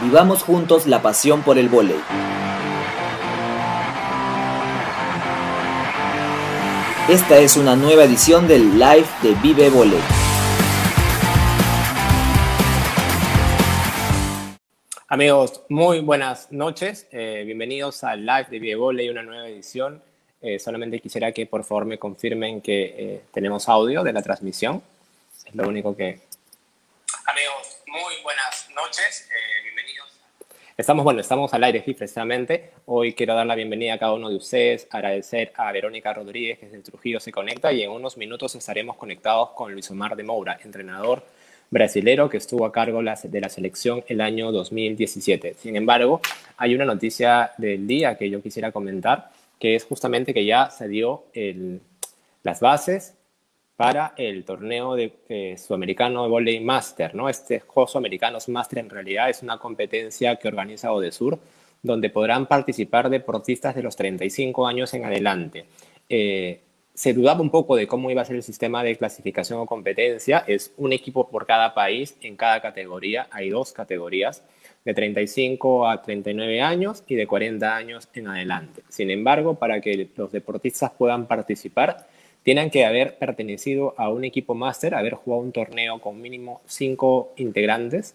Vivamos juntos la pasión por el vóley. Esta es una nueva edición del Live de Vive Voley. Amigos, muy buenas noches. Eh, bienvenidos al Live de Vive Voley, una nueva edición. Eh, solamente quisiera que por favor me confirmen que eh, tenemos audio de la transmisión. Es lo único que... Amigos, muy buenas noches. Estamos, bueno, estamos al aire, sí, precisamente. Hoy quiero dar la bienvenida a cada uno de ustedes, agradecer a Verónica Rodríguez, que desde Trujillo se conecta, y en unos minutos estaremos conectados con Luis Omar de Moura, entrenador brasilero que estuvo a cargo de la selección el año 2017. Sin embargo, hay una noticia del día que yo quisiera comentar, que es justamente que ya se dio el, las bases para el torneo de eh, sudamericano de volley master, ¿no? Este Juegos Americanos Master en realidad es una competencia que organiza Odesur, donde podrán participar deportistas de los 35 años en adelante. Eh, se dudaba un poco de cómo iba a ser el sistema de clasificación o competencia. Es un equipo por cada país en cada categoría. Hay dos categorías, de 35 a 39 años y de 40 años en adelante. Sin embargo, para que los deportistas puedan participar, tienen que haber pertenecido a un equipo máster, haber jugado un torneo con mínimo cinco integrantes,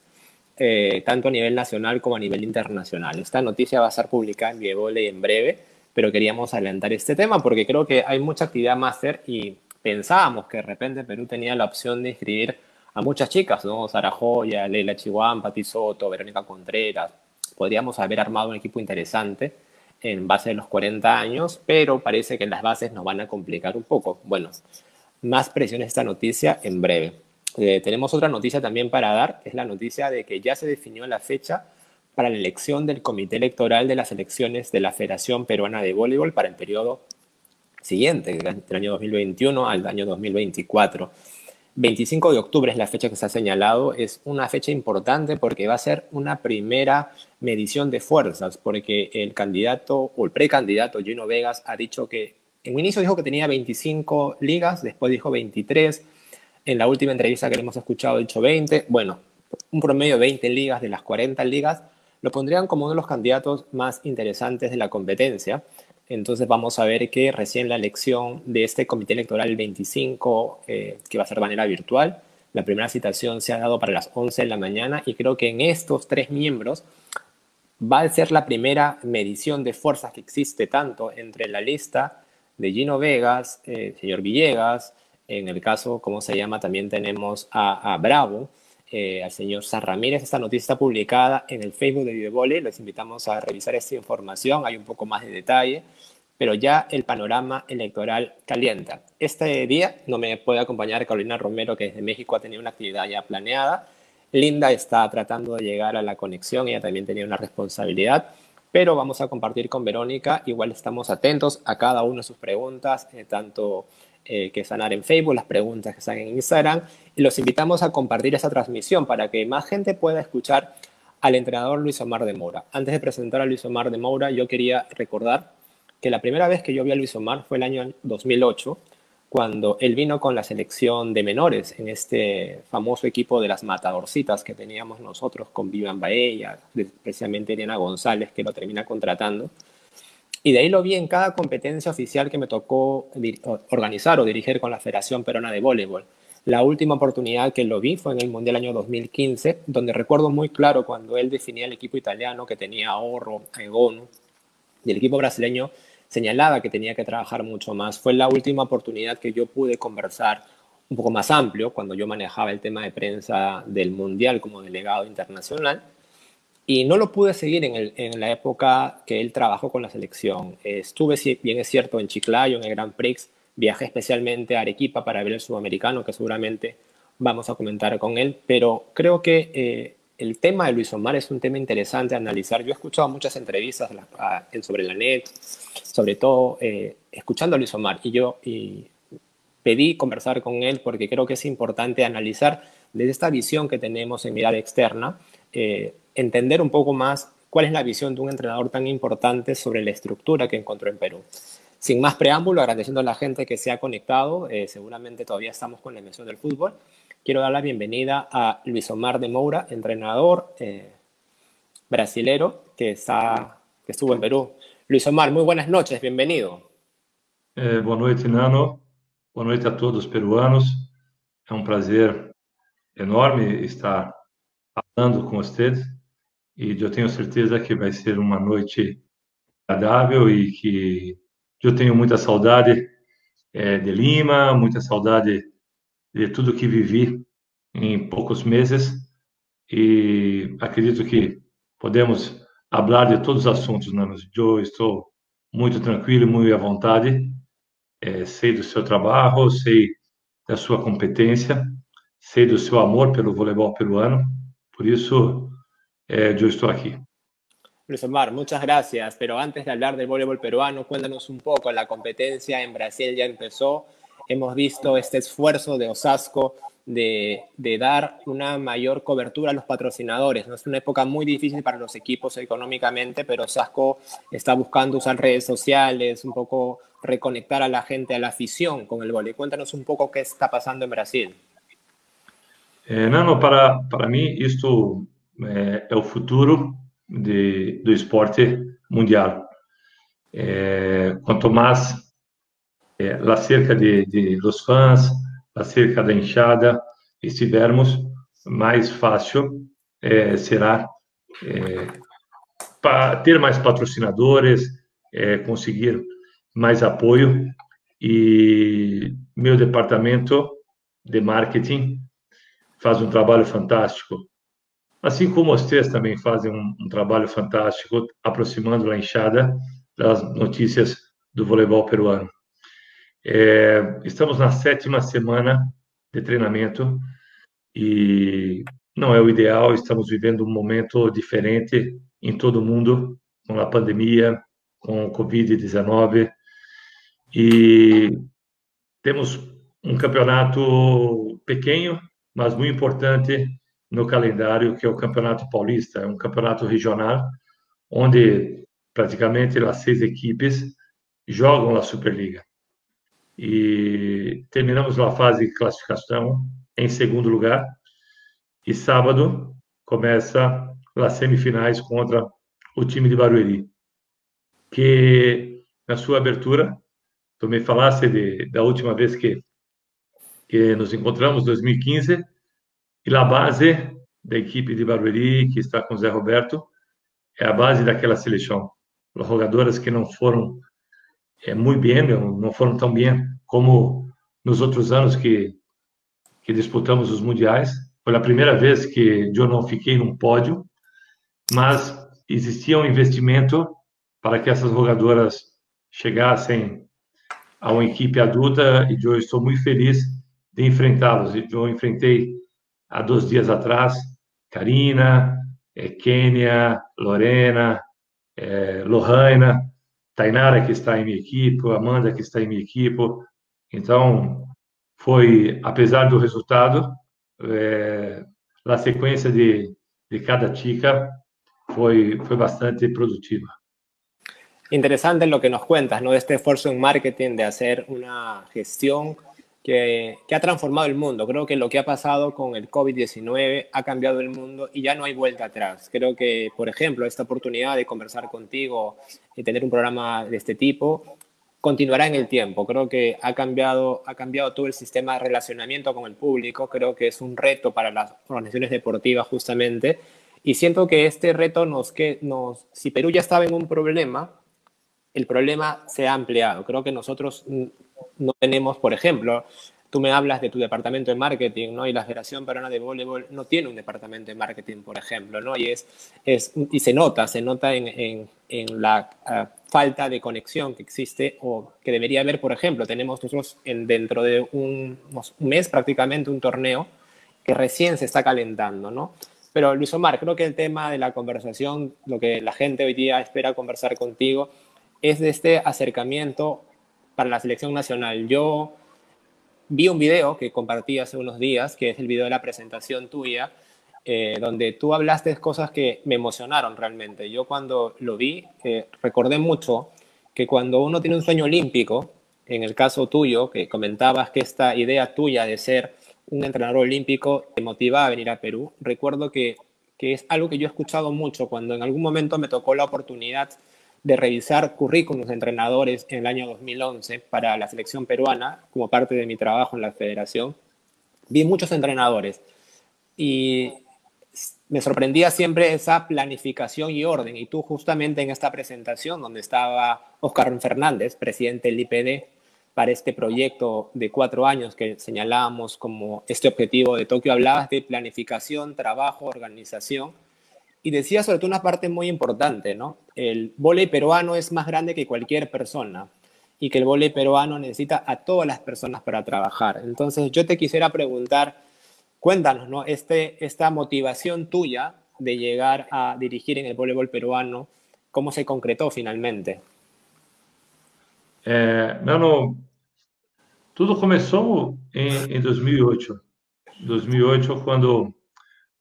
eh, tanto a nivel nacional como a nivel internacional. Esta noticia va a ser publicada en Vievole en breve, pero queríamos adelantar este tema porque creo que hay mucha actividad máster y pensábamos que de repente Perú tenía la opción de inscribir a muchas chicas, ¿no? Sara Joya, Leila Chihuahua, Pati Soto, Verónica Contreras. Podríamos haber armado un equipo interesante en base a los 40 años, pero parece que las bases nos van a complicar un poco. Bueno, más presión esta noticia en breve. Eh, tenemos otra noticia también para dar, que es la noticia de que ya se definió la fecha para la elección del comité electoral de las elecciones de la Federación Peruana de Voleibol para el periodo siguiente, del año 2021 al año 2024. 25 de octubre es la fecha que se ha señalado, es una fecha importante porque va a ser una primera medición de fuerzas, porque el candidato o el precandidato Gino Vegas ha dicho que en un inicio dijo que tenía 25 ligas, después dijo 23, en la última entrevista que le hemos escuchado ha dicho 20, bueno, un promedio de 20 ligas de las 40 ligas, lo pondrían como uno de los candidatos más interesantes de la competencia. Entonces vamos a ver que recién la elección de este comité electoral 25, eh, que va a ser de manera virtual, la primera citación se ha dado para las 11 de la mañana y creo que en estos tres miembros va a ser la primera medición de fuerzas que existe tanto entre la lista de Gino Vegas, eh, señor Villegas, en el caso, como se llama, también tenemos a, Bravo, eh, al señor San Ramírez. Esta noticia está publicada en el Facebook de Vivevole. Les invitamos a revisar esta información. Hay un poco más de detalle pero ya el panorama electoral calienta. Este día no me puede acompañar Carolina Romero, que desde México ha tenido una actividad ya planeada. Linda está tratando de llegar a la conexión, ella también tenía una responsabilidad, pero vamos a compartir con Verónica. Igual estamos atentos a cada una de sus preguntas, eh, tanto eh, que están en Facebook, las preguntas que están en Instagram, y los invitamos a compartir esa transmisión para que más gente pueda escuchar al entrenador Luis Omar de Moura. Antes de presentar a Luis Omar de Moura, yo quería recordar que la primera vez que yo vi a Luis Omar fue el año 2008, cuando él vino con la selección de menores en este famoso equipo de las matadorcitas que teníamos nosotros con Vivian Baella, especialmente Diana González, que lo termina contratando. Y de ahí lo vi en cada competencia oficial que me tocó organizar o dirigir con la Federación Perona de Voleibol. La última oportunidad que lo vi fue en el Mundial año 2015, donde recuerdo muy claro cuando él definía el equipo italiano que tenía Ahorro, Egonu, y el equipo brasileño señalaba que tenía que trabajar mucho más. Fue la última oportunidad que yo pude conversar un poco más amplio cuando yo manejaba el tema de prensa del Mundial como delegado internacional. Y no lo pude seguir en, la época que él trabajó con la selección. Estuve, bien es cierto, en Chiclayo, en el Grand Prix. Viajé especialmente a Arequipa para ver el sudamericano, que seguramente vamos a comentar con él. Pero creo que eh, el tema de Luis Omar es un tema interesante a analizar. Yo he escuchado muchas entrevistas sobre la net, sobre todo eh, escuchando a Luis Omar, y yo pedí conversar con él porque creo que es importante analizar desde esta visión que tenemos en mirada externa, eh, entender un poco más cuál es la visión de un entrenador tan importante sobre la estructura que encontró en Perú. Sin más preámbulo, agradeciendo a la gente que se ha conectado, eh, seguramente todavía estamos con la emisión del fútbol. Quiero dar la bienvenida a Luis Omar de Moura, entrenador, eh, brasilero que, está, que estuvo en Perú. Luis Omar, muy buenas noches, bienvenido. Eh, boa noite, Nano. Boa noite a todos os peruanos. É um prazer enorme estar falando com vocês e eu tenho certeza que vai ser uma noite agradável e que eu tenho muita saudade é, de Lima, muita saudade de tudo que vivi em poucos meses e acredito que podemos falar de todos os assuntos, Nano. Eu estou muito tranquilo, muito à vontade. É, sei do seu trabalho, sei da sua competência, sei do seu amor pelo voleibol peruano. Por isso, eh, yo estoy aquí. Luis Omar, muchas gracias. Pero antes de hablar del voleibol peruano, cuéntanos un poco. La competencia en Brasil ya empezó. Hemos visto este esfuerzo de Osasco de, de, dar una mayor cobertura a los patrocinadores. ¿no? Es una época muy difícil para los equipos económicamente, pero Osasco está buscando usar redes sociales, un poco reconectar a la gente, a la afición con el voleibol. Cuéntanos un poco qué está pasando en Brasil. Eh, Nano, para, para mí esto é, é o futuro de, do esporte mundial. É, quanto mais é, lá cerca de, de los fãs, lá cerca da enxada estivermos, mais fácil é, será é, ter mais patrocinadores, é, conseguir mais apoio e meu departamento de marketing faz um trabalho fantástico Assim como vocês também fazem um, um trabalho fantástico aproximando a enxada das notícias do voleibol peruano. É, estamos na sétima semana de treinamento e não é o ideal, estamos vivendo um momento diferente em todo o mundo, com a pandemia, com o Covid-19, e temos um campeonato pequeno, mas muito importante no calendário, que é o Campeonato Paulista, é um campeonato regional, onde praticamente as seis equipes jogam a Superliga. E terminamos a fase de classificação em segundo lugar, e sábado começa as semifinais contra o time de Barueri, que na sua abertura, tu me falasse de, da última vez que, que nos encontramos, 2015, e a base da equipe de Barueri, que está com o Zé Roberto, é a base daquela seleção. As jogadoras que não foram é, muito bem, não foram tão bem como nos outros anos que, que disputamos os mundiais. Foi a primeira vez que eu não fiquei num pódio, mas existia um investimento para que essas jogadoras chegassem a uma equipe adulta e eu estou muito feliz de enfrentá-los. Eu enfrentei há dois dias atrás, Karina, é, Kênia, Lorena, é, Lohana, Tainara, que está em minha equipe, Amanda, que está em minha equipe. Então, foi, apesar do resultado, é, a sequência de, de cada tica foi, foi bastante produtiva. Interesante lo que nos cuentas, ¿no? Este esfuerzo en marketing, de hacer una gestión que, ha transformado el mundo. Creo que lo que ha pasado con el COVID-19 ha cambiado el mundo y ya no hay vuelta atrás. Creo que, por ejemplo, esta oportunidad de conversar contigo y tener un programa de este tipo continuará en el tiempo. Creo que ha cambiado, ha cambiado todo el sistema de relacionamiento con el público. Creo que es un reto para las organizaciones deportivas justamente. Y siento que este reto nos, que nos, si Perú ya estaba en un problema, el problema se ha ampliado. Creo que nosotros no tenemos, por ejemplo, tú me hablas de tu departamento de marketing, ¿no? Y la Federación Peruana de Voleibol no tiene un departamento de marketing, por ejemplo, ¿no? Y, es, es, y se nota, se nota en, en, la uh, falta de conexión que existe o que debería haber, por ejemplo, tenemos nosotros en, dentro de un, un mes prácticamente un torneo que recién se está calentando, ¿no? Pero Luis Omar, creo que el tema de la conversación, lo que la gente hoy día espera conversar contigo, es de este acercamiento para la selección nacional. Yo vi un video que compartí hace unos días, que es el video de la presentación tuya, eh, donde tú hablaste cosas que me emocionaron realmente. Yo cuando lo vi, eh, recordé mucho que cuando uno tiene un sueño olímpico, en el caso tuyo, que comentabas que esta idea tuya de ser un entrenador olímpico te motivaba a venir a Perú, recuerdo que que es algo que yo he escuchado mucho cuando en algún momento me tocó la oportunidad de revisar currículos de entrenadores en el año 2011 para la selección peruana, como parte de mi trabajo en la federación. Vi muchos entrenadores y me sorprendía siempre esa planificación y orden. Y tú justamente en esta presentación donde estaba Oscar Fernández, presidente del IPD, para este proyecto de cuatro años que señalábamos como este objetivo de Tokio, hablabas de planificación, trabajo, organización. Y decías sobre todo una parte muy importante, ¿no? El vóley peruano es más grande que cualquier persona y que el vóley peruano necesita a todas las personas para trabajar. Entonces, yo te quisiera preguntar, cuéntanos, ¿no? Este, esta motivación tuya de llegar a dirigir en el voleibol peruano, ¿cómo se concretó finalmente? Não, tudo começou em, em 2008. 2008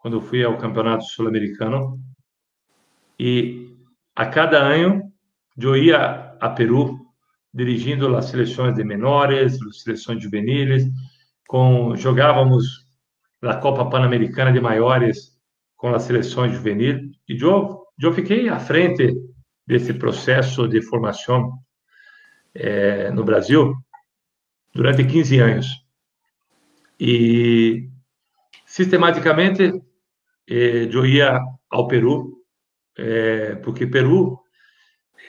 quando quando fui ao campeonato sul-americano e a cada ano eu ia a Peru dirigindo as seleções de menores, as seleções juvenis, com jogávamos a Copa Pan-Americana de maiores com as seleções juvenis e eu eu fiquei à frente desse processo de formação é, no Brasil durante 15 anos. E sistematicamente eh, eu ia ao Peru, eh, porque Peru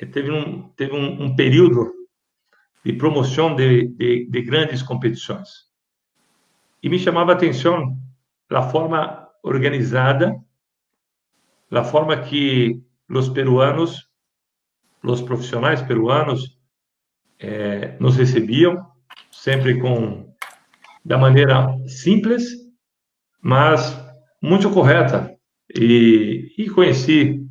eh, teve um, teve um, um período de promoção de, de, de, grandes competições. E me chamava a atenção a forma organizada, a forma que os peruanos, os profissionais peruanos, é, nos recebiam, sempre com da maneira simples, mas muito correta. E, e conheci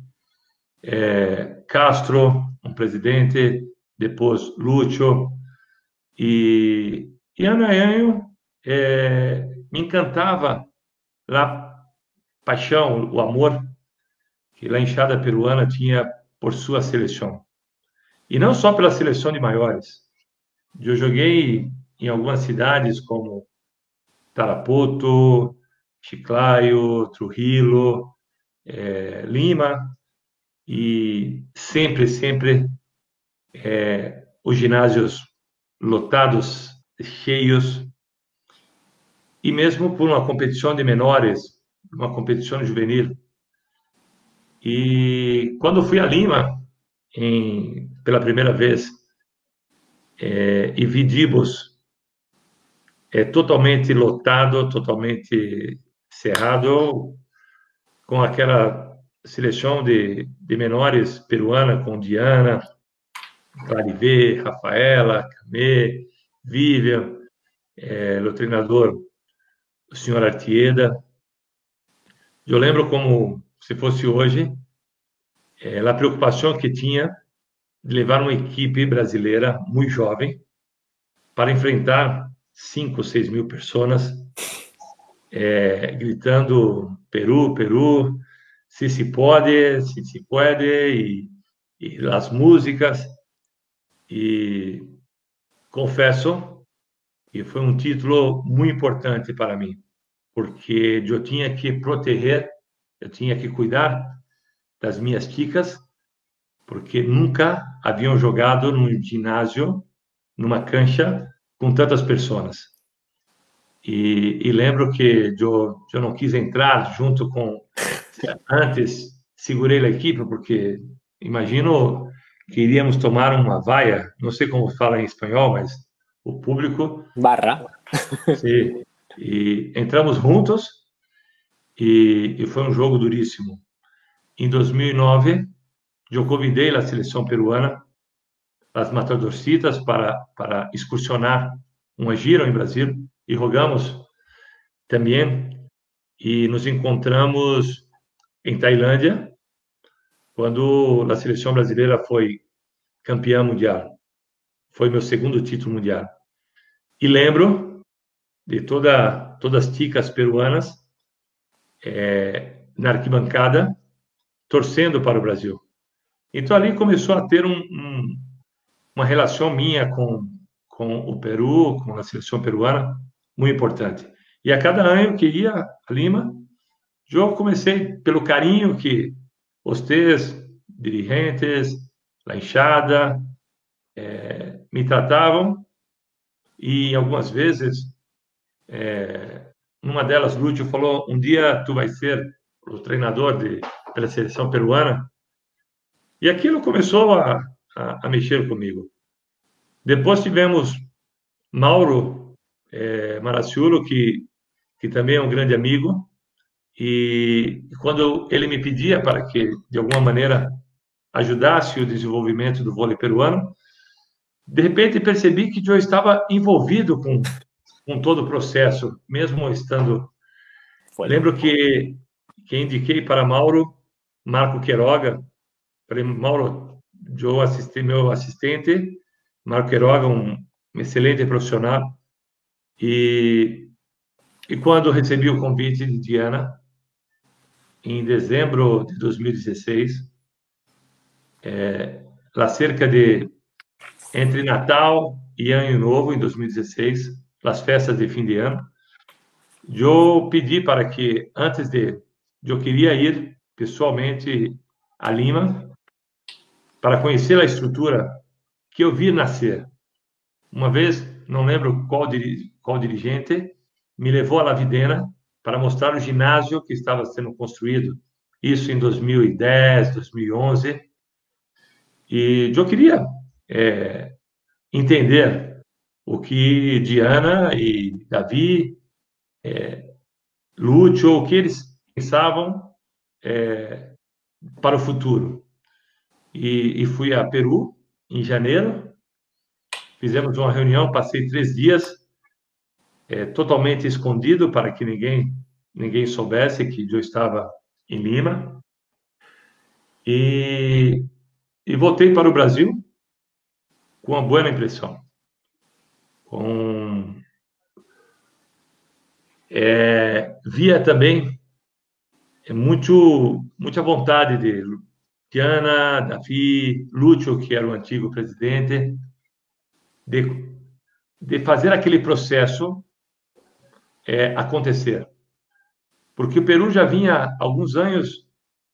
é, Castro, um presidente, depois Lúcio, e, e ano é, me encantava a paixão, o amor que a enxada peruana tinha por sua seleção. E não só pela seleção de maiores. Eu joguei em algumas cidades como Tarapoto, Chiclayo, Trujillo, é, Lima, e sempre, sempre é, os ginásios lotados, cheios, e mesmo por uma competição de menores, uma competição juvenil. E quando fui a Lima, em, pela primeira vez é, e vi Dibos é, totalmente lotado, totalmente cerrado, com aquela seleção de, de menores peruana, com Diana, Clarivê, Rafaela, Camê, Vivian, é, o treinador, o senhor Artieda. Eu lembro como se fosse hoje, é, a preocupação que tinha de levar uma equipe brasileira muito jovem para enfrentar 5, 6 mil pessoas é, gritando Peru, Peru, se se pode, se se pode, e, e as músicas. E confesso que foi um título muito importante para mim, porque eu tinha que proteger, eu tinha que cuidar das minhas chicas porque nunca haviam jogado num ginásio, numa cancha com tantas pessoas. E, e lembro que eu, eu não quis entrar junto com antes segurei a equipe porque imagino que iríamos tomar uma vaia, não sei como fala em espanhol, mas o público barra. Sim. E entramos juntos e, e foi um jogo duríssimo. Em 2009 eu convidei a seleção peruana, as matadorcitas, para, para excursionar uma gira em Brasil e rogamos também e nos encontramos em Tailândia quando a seleção brasileira foi campeã mundial. Foi meu segundo título mundial. E lembro de toda todas as ticas peruanas é, na arquibancada torcendo para o Brasil. Então ali começou a ter um, um, uma relação minha com, com o Peru, com a seleção peruana, muito importante. E a cada ano que ia a Lima, Eu comecei pelo carinho que vocês, dirigentes, a enxada, é, me tratavam e algumas vezes, é, numa delas, Lúcio falou: um dia tu vai ser o treinador de, pela seleção peruana. E aquilo começou a, a, a mexer comigo. Depois tivemos Mauro é, Maraciulo, que, que também é um grande amigo, e quando ele me pedia para que, de alguma maneira, ajudasse o desenvolvimento do vôlei peruano, de repente percebi que eu estava envolvido com, com todo o processo, mesmo estando. Foi. Lembro que, que indiquei para Mauro, Marco Queiroga, falei, Mauro, eu assisti meu assistente, Marco Queiroga, um excelente profissional, e, e quando recebi o convite de Diana, em dezembro de 2016, é, lá cerca de entre Natal e Ano Novo, em 2016, as festas de fim de ano, eu pedi para que, antes de. Eu queria ir pessoalmente a Lima para conhecer a estrutura que eu vi nascer. Uma vez, não lembro qual, qual dirigente, me levou a La Videna para mostrar o ginásio que estava sendo construído. Isso em 2010, 2011. E eu queria é, entender o que Diana e Davi, é, Lúcio, o que eles pensavam é, para o futuro. E, e, fui a Peru em janeiro, fizemos uma reunião, passei três dias é, totalmente escondido para que ninguém ninguém soubesse que eu estava em Lima. E, e voltei para o Brasil com uma boa impressão. Com, é, via também é muito, muita vontade de Tiana, Davi, Lúcio, que era o antigo presidente, de, de fazer aquele processo é, acontecer. Porque o Peru já vinha há alguns anos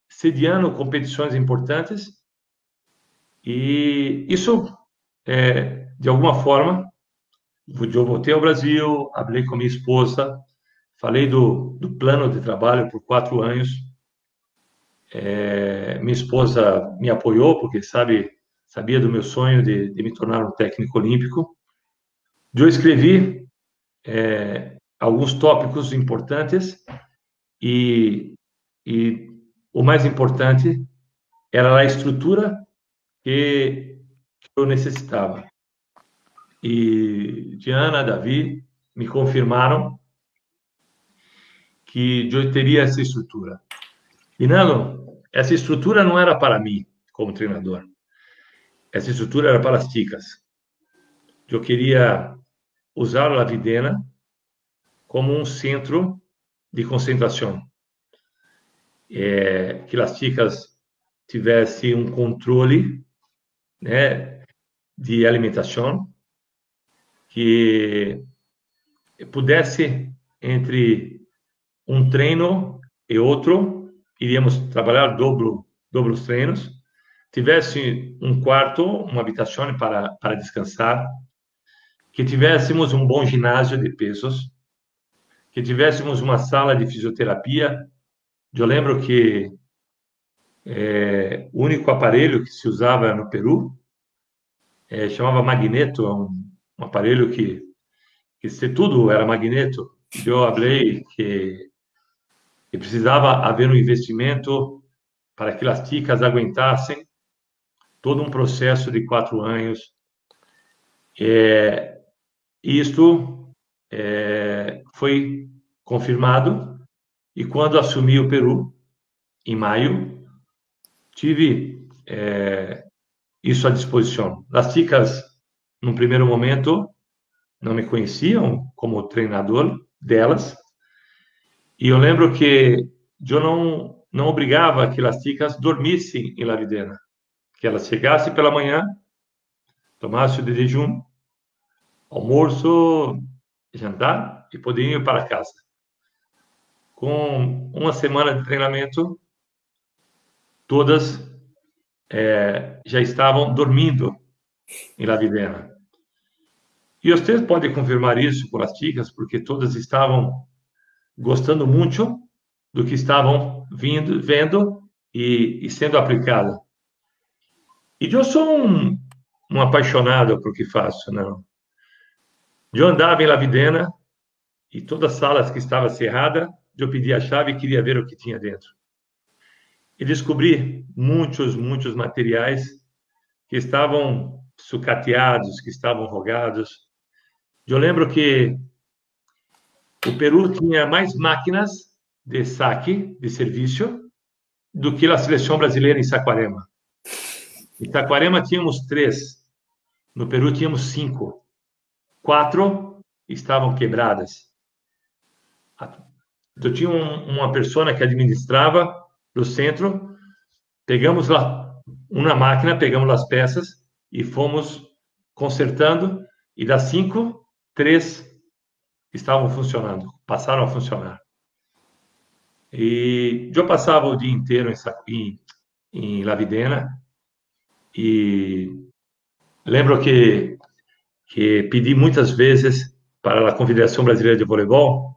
sediando competições importantes e isso é, de alguma forma, eu voltei ao Brasil, falei com minha esposa, falei do, do plano de trabalho por quatro anos. É, minha esposa me apoiou, porque sabe sabia do meu sonho de, de me tornar um técnico olímpico. Eu escrevi é, alguns tópicos importantes e, e o mais importante era a estrutura que eu necessitava. E Diana, Davi me confirmaram que eu teria essa estrutura. E Nano, essa estrutura não era para mim como treinador. Essa estrutura era para as ticas. Eu queria usar a Videna como um centro de concentração. É, que as ticas tivessem um controle né, de alimentação que pudesse entre um treino e outro iríamos trabalhar dobro dobros treinos tivesse um quarto uma habitação para para descansar que tivéssemos um bom ginásio de pesos que tivéssemos uma sala de fisioterapia eu lembro que é, o único aparelho que se usava no Peru é, chamava magneto, é um, um, aparelho que, que se tudo era magneto. Eu falei que, que precisava haver um investimento para que as ticas aguentassem todo um processo de quatro anos. É, isto é, foi confirmado e quando assumi o Peru, em maio, tive é, isso à disposição. As chicas, num primeiro momento, não me conheciam como treinador delas, e eu lembro que eu não, não obrigava que as chicas dormissem em La Videna, que elas chegassem pela manhã, tomassem o de jejum, almoço, jantar e podiam ir para casa. Com uma semana de treinamento, todas é, já estavam dormindo em La Videna. E vocês podem confirmar isso com as porque todas estavam gostando muito do que estavam vindo, vendo e, e sendo aplicado. E eu sou um, um apaixonado por que faço, não? Eu andava em La Videna e todas as salas que estavam cerradas, eu pedi a chave e queria ver o que tinha dentro. E descobri muitos, muitos materiais que estavam sucateados, que estavam rogados. Eu lembro que o Peru tinha mais máquinas de saque, de serviço, do que a seleção brasileira em Saquarema. Em Saquarema tínhamos três, no Peru tínhamos cinco. Quatro estavam quebradas. Eu tinha um, uma pessoa que administrava do centro, pegamos lá uma máquina, pegamos as peças e fomos consertando, e das cinco, três estavam funcionando, passaram a funcionar. E eu passava o dia inteiro em, em Lavidena e lembro que, que pedi muitas vezes para a Confederação Brasileira de Voleibol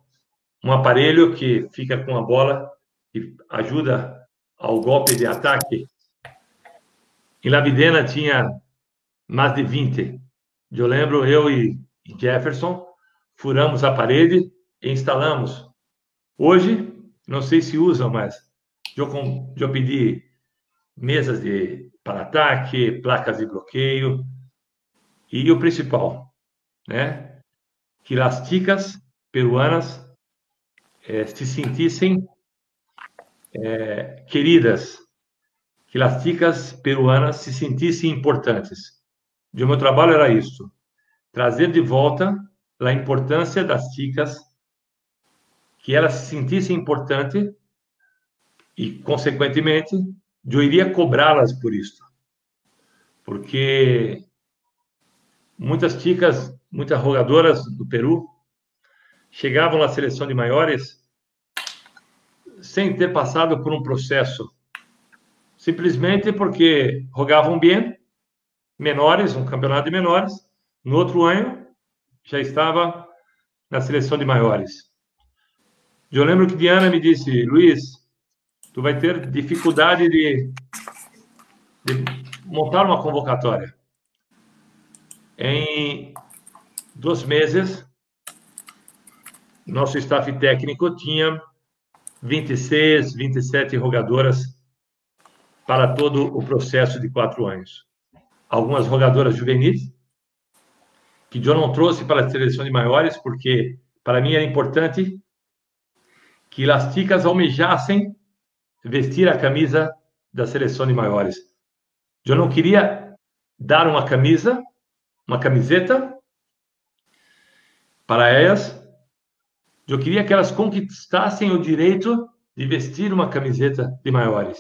um aparelho que fica com a bola e ajuda ao golpe de ataque. Em Lavidena tinha mais de 20. Eu lembro, eu e Jefferson furamos a parede e instalamos. Hoje, não sei se usam, mas eu, eu pedi mesas de para ataque, placas de bloqueio e o principal, né? Que as ticas peruanas é, se sentissem é, queridas, que as ticas peruanas se sentissem importantes. O meu trabalho era isso, trazer de volta a importância das ticas, que elas se sentissem importantes e, consequentemente, eu iria cobrá-las por isso. Porque muitas ticas, muitas rogadoras do Peru chegavam na seleção de maiores sem ter passado por um processo, simplesmente porque rogavam bem, menores, um campeonato de menores, no outro ano já estava na seleção de maiores. Eu lembro que Diana me disse, Luiz, tu vai ter dificuldade de, de montar uma convocatória. Em dois meses, nosso staff técnico tinha 26, 27 rogadoras para todo o processo de quatro anos. Algumas rogadoras juvenis, que eu não trouxe para a seleção de maiores, porque para mim era importante que as ticas almejassem vestir a camisa da seleção de maiores. Eu não queria dar uma camisa, uma camiseta para elas eu queria que elas conquistassem o direito de vestir uma camiseta de maiores.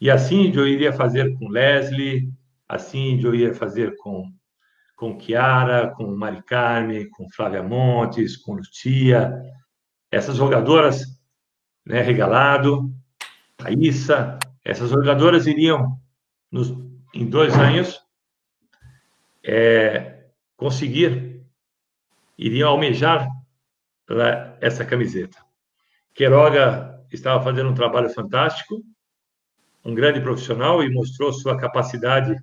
E assim eu iria fazer com Leslie, assim eu ia fazer com com Chiara, com Mari Carme, com Flávia Montes, com Lucia, essas jogadoras, né, Regalado, Thaísa, essas jogadoras iriam, nos, em dois anos, é, conseguir, iriam almejar essa camiseta. Queiroga estava fazendo um trabalho fantástico, um grande profissional e mostrou sua capacidade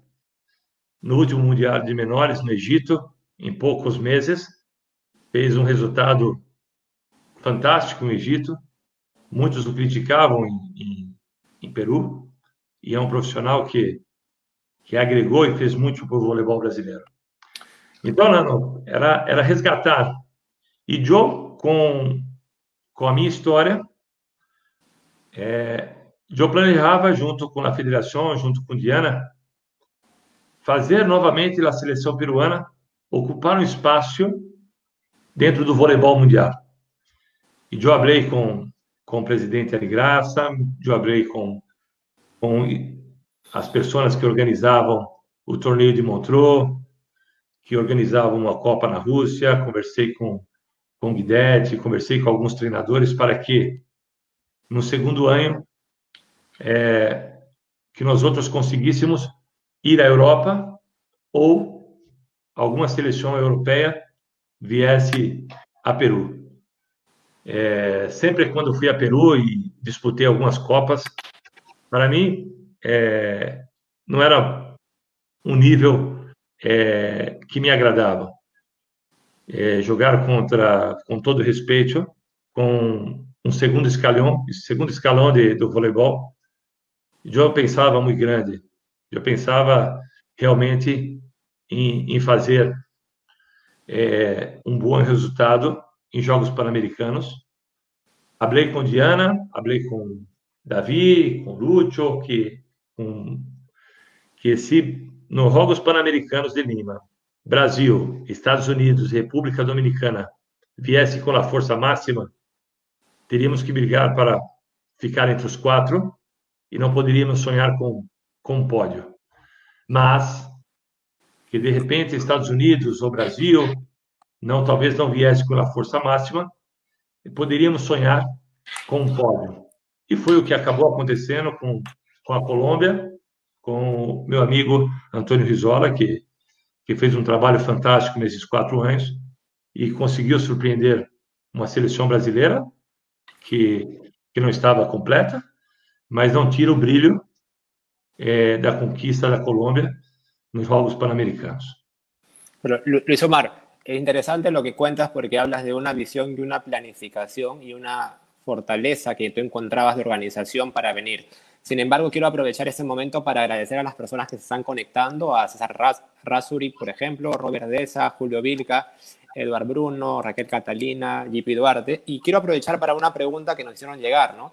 no último Mundial de Menores no Egito, em poucos meses. Fez um resultado fantástico no Egito. Muitos o criticavam em, em, em Peru, e é um profissional que, que agregou e fez muito para o voleibol brasileiro. Então, era, era resgatar. E Joe com, com a minha história, é, eu planejava, junto com a federação, junto com Diana, fazer novamente a seleção peruana ocupar um espaço dentro do voleibol mundial. E eu falei com, com o presidente Ali Graça, eu falei com, com as pessoas que organizavam o torneio de Montreux, que organizavam uma Copa na Rússia, conversei com com Guidetti, conversei com alguns treinadores para que no segundo ano é, que nós outros conseguíssemos ir à Europa ou alguma seleção europeia viesse a Peru. É, sempre quando fui a Peru e disputei algumas copas, para mim é, não era um nível é, que me agradava. É, jogar contra, com todo respeito, com um segundo escalão, segundo escalão de, do voleibol, eu pensava muito grande. Eu pensava realmente em, em fazer é, um bom resultado em Jogos Pan-Americanos. Falei com Diana, falei com Davi, com Lúcio, que, com, que se nos Jogos Pan-Americanos de Lima, Brasil, Estados Unidos República Dominicana viesse com a força máxima, teríamos que brigar para ficar entre os quatro e não poderíamos sonhar com, com um pódio. Mas que de repente Estados Unidos ou Brasil não talvez não viesse com a força máxima, poderíamos sonhar com um pódio. E foi o que acabou acontecendo com, com a Colômbia, com o meu amigo Antônio Rizola, que, que fez um trabalho fantástico nesses quatro anos e conseguiu surpreender uma seleção brasileira que, que não estava completa, mas não tira o brilho é, da conquista da Colômbia nos Juegos Panamericanos. Luis Omar, es interesante lo que cuentas porque hablas de una visión y una planificación y una fortaleza que tú encontrabas de organización para venir. Sin embargo, quiero aprovechar este momento para agradecer a las personas que se están conectando, a César Rasuri, por ejemplo, Robert Deza, Julio Vilca, Eduard Bruno, Raquel Catalina, JP Duarte. Y quiero aprovechar para una pregunta que nos hicieron llegar, ¿no?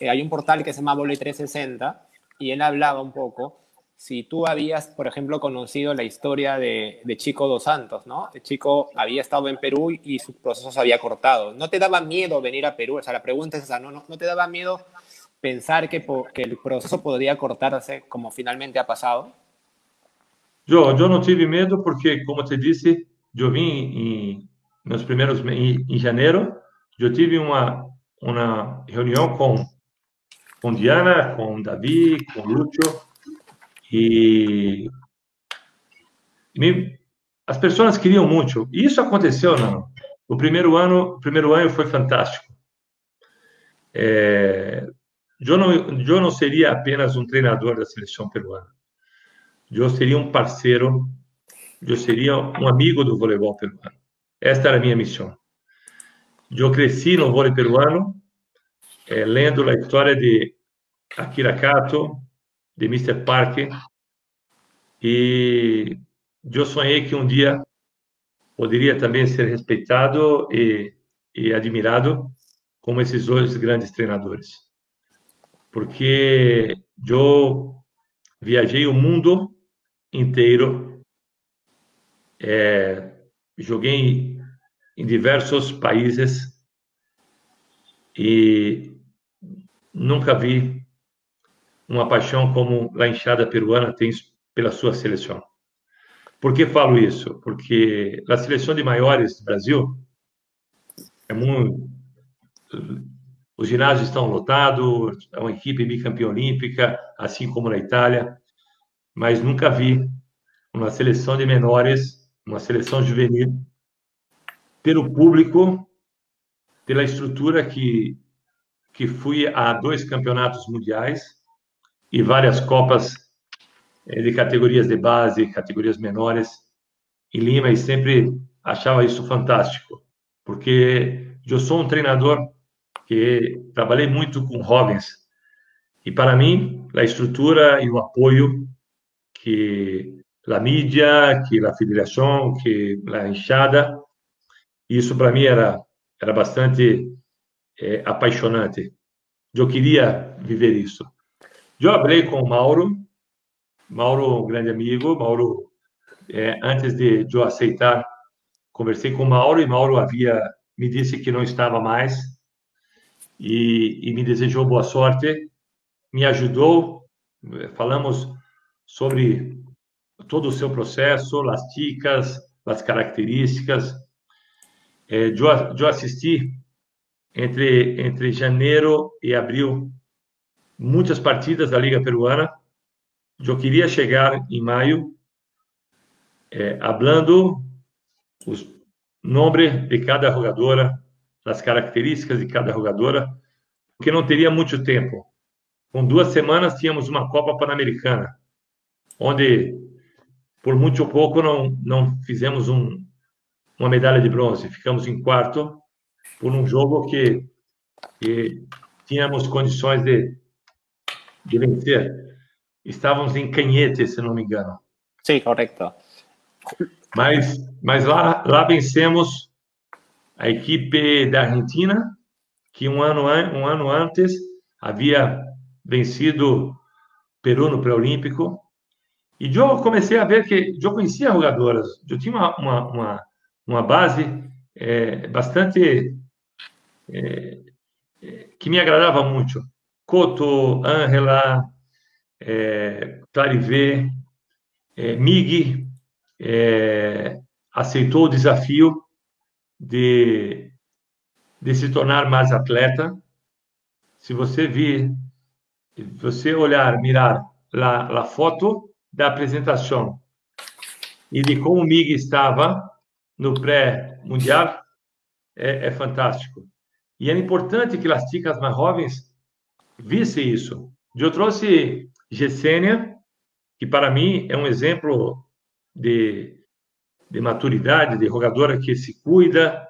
Eh, hay un portal que se llama Volley 360 y él hablaba un poco si tú habías, por ejemplo, conocido la historia de, Chico Dos Santos, ¿no? El chico había estado en Perú y su proceso se había cortado. ¿No te daba miedo venir a Perú? O sea, la pregunta es esa, ¿no? ¿No, te daba miedo pensar que, que el proceso podría cortarse como finalmente ha pasado? Yo, yo no tuve miedo porque, como te dije, yo vim en los primeros en, en janeiro, yo tuve una, una reunión con, con Diana, con David, con Lucho, e me, as pessoas queriam muito. E isso aconteceu, não? O primeiro ano, primeiro ano foi fantástico. É, eu não, eu não seria apenas um treinador da seleção peruana. Eu seria um parceiro, eu seria um amigo do voleibol peruano. Esta era a minha missão. Eu cresci no vôlei peruano, é, lendo a história de Akira Kato, de Mr. Parker. E eu sonhei que um dia poderia também ser respeitado e, e admirado como esses dois grandes treinadores. Porque eu viajei o mundo inteiro, é, joguei em diversos países e nunca vi uma paixão como a enxada peruana tem pela sua seleção. Por que falo isso? Porque a seleção de maiores do Brasil é muito os ginásios estão lotados, é uma equipe bicampeã olímpica, assim como na Itália, mas nunca vi uma seleção de menores, uma seleção juvenil, ter o público, pela estrutura que, que fui a dois campeonatos mundiais, e várias copas eh, de categorias de base, categorias menores. Em Lima e sempre achava isso fantástico, porque eu sou um treinador que trabalhei muito com jovens e para mim a estrutura e o apoio que a mídia, que a federação, que a enxada, isso para mim era era bastante é, apaixonante. Eu queria viver isso. Eu falei com o Mauro, Mauro, um grande amigo. Mauro, é, antes de eu aceitar, conversei com o Mauro e Mauro havia me disse que não estava mais e, e me desejou boa sorte, me ajudou. Falamos sobre todo o seu processo, as dicas, as características. É, eu, assisti entre, entre janeiro e abril muitas partidas da Liga Peruana. Eu queria chegar em maio é, falando os nomes de cada jogadora, as características de cada jogadora, porque não teria muito tempo. Com duas semanas tínhamos uma Copa Pan-Americana, onde por muito pouco não não fizemos um, uma medalha de bronze, ficamos em quarto por um jogo que, que tínhamos condições de, de vencer. Estávamos em Canhete, se não me engano. Sim, correto. Mas, mas lá, lá vencemos a equipe da Argentina, que um ano, um ano antes havia vencido Peru no pré-olímpico. E eu comecei a ver que eu conhecia jogadoras, eu tinha uma, uma, uma, uma base é, bastante é, é, que me agradava muito. Coto, Angela, é, Clarivé, é, Mig é, aceitou o desafio de, de se tornar mais atleta. Se você vir, você olhar, mirar a, a foto da apresentação e de como o Mig estava no pré-mundial, é, é fantástico. E é importante que as chicas mais jovens vissem isso. Eu trouxe Gessênia, que para mim é um exemplo de, de maturidade, de jogadora que se cuida,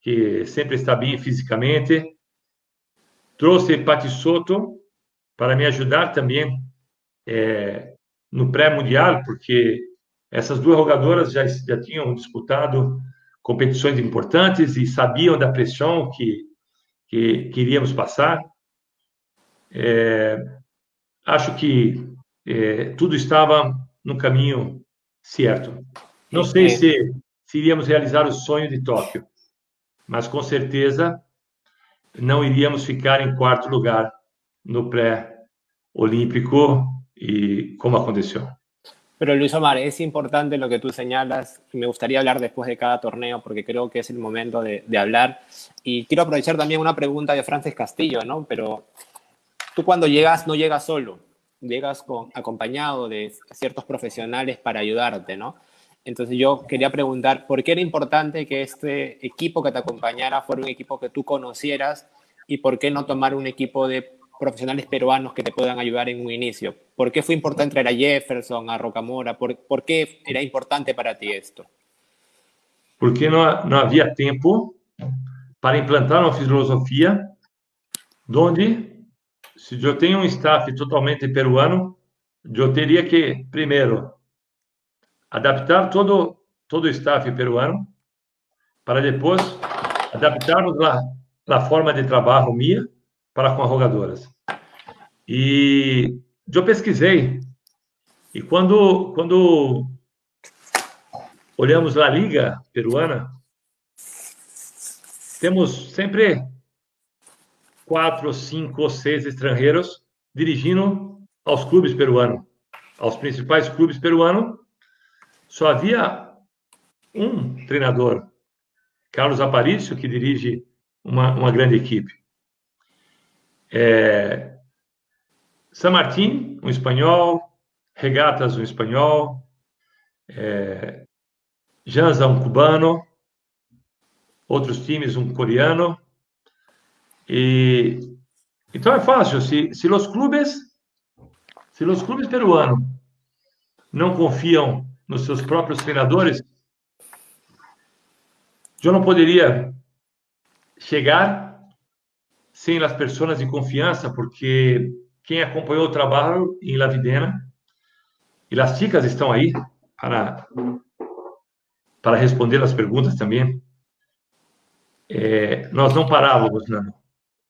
que sempre está bem fisicamente. Trouxe Pati Soto para me ajudar também é, no pré-mundial, porque essas duas jogadoras já, já tinham disputado competições importantes e sabiam da pressão que que queríamos passar. É, acho que é, tudo estava no caminho certo. Não sei se, se iríamos realizar o sonho de Tóquio, mas com certeza não iríamos ficar em quarto lugar no pré-olímpico e como aconteceu. Pero Luis Omar, es importante lo que tú señalas. Me gustaría hablar después de cada torneo porque creo que es el momento de, de hablar. Y quiero aprovechar también una pregunta de Francis Castillo, ¿no? Pero tú cuando llegas no llegas solo, llegas con, acompañado de ciertos profesionales para ayudarte, ¿no? Entonces yo quería preguntar, ¿por qué era importante que este equipo que te acompañara fuera un equipo que tú conocieras y por qué no tomar un equipo de profesionales peruanos que te puedan ayudar en un inicio? ¿Por qué fue importante traer a Jefferson, a Rocamora? ¿Por, qué era importante para ti esto? Porque não, não havia tempo para implantar uma filosofia onde, se eu tenho um staff totalmente peruano, eu teria que, primeiro, adaptar todo, todo o staff peruano, para depois adaptarmos a, a forma de trabalho minha para com as jogadoras. E eu pesquisei, e quando, quando olhamos a Liga Peruana, temos sempre quatro, cinco ou seis estrangeiros dirigindo aos clubes peruanos, aos principais clubes peruanos. Só havia um treinador, Carlos Aparício, que dirige uma, uma grande equipe. É, San Martín, um espanhol, Regatas, um espanhol, é, Janza, um cubano, outros times, um coreano. E então é fácil. Se, se os clubes, se os clubes peruanos não confiam nos seus próprios treinadores, eu não poderia chegar sem as pessoas de confiança, porque quem acompanhou o trabalho em La Videna, e as chicas estão aí para, para responder as perguntas também. É, nós não parávamos, não.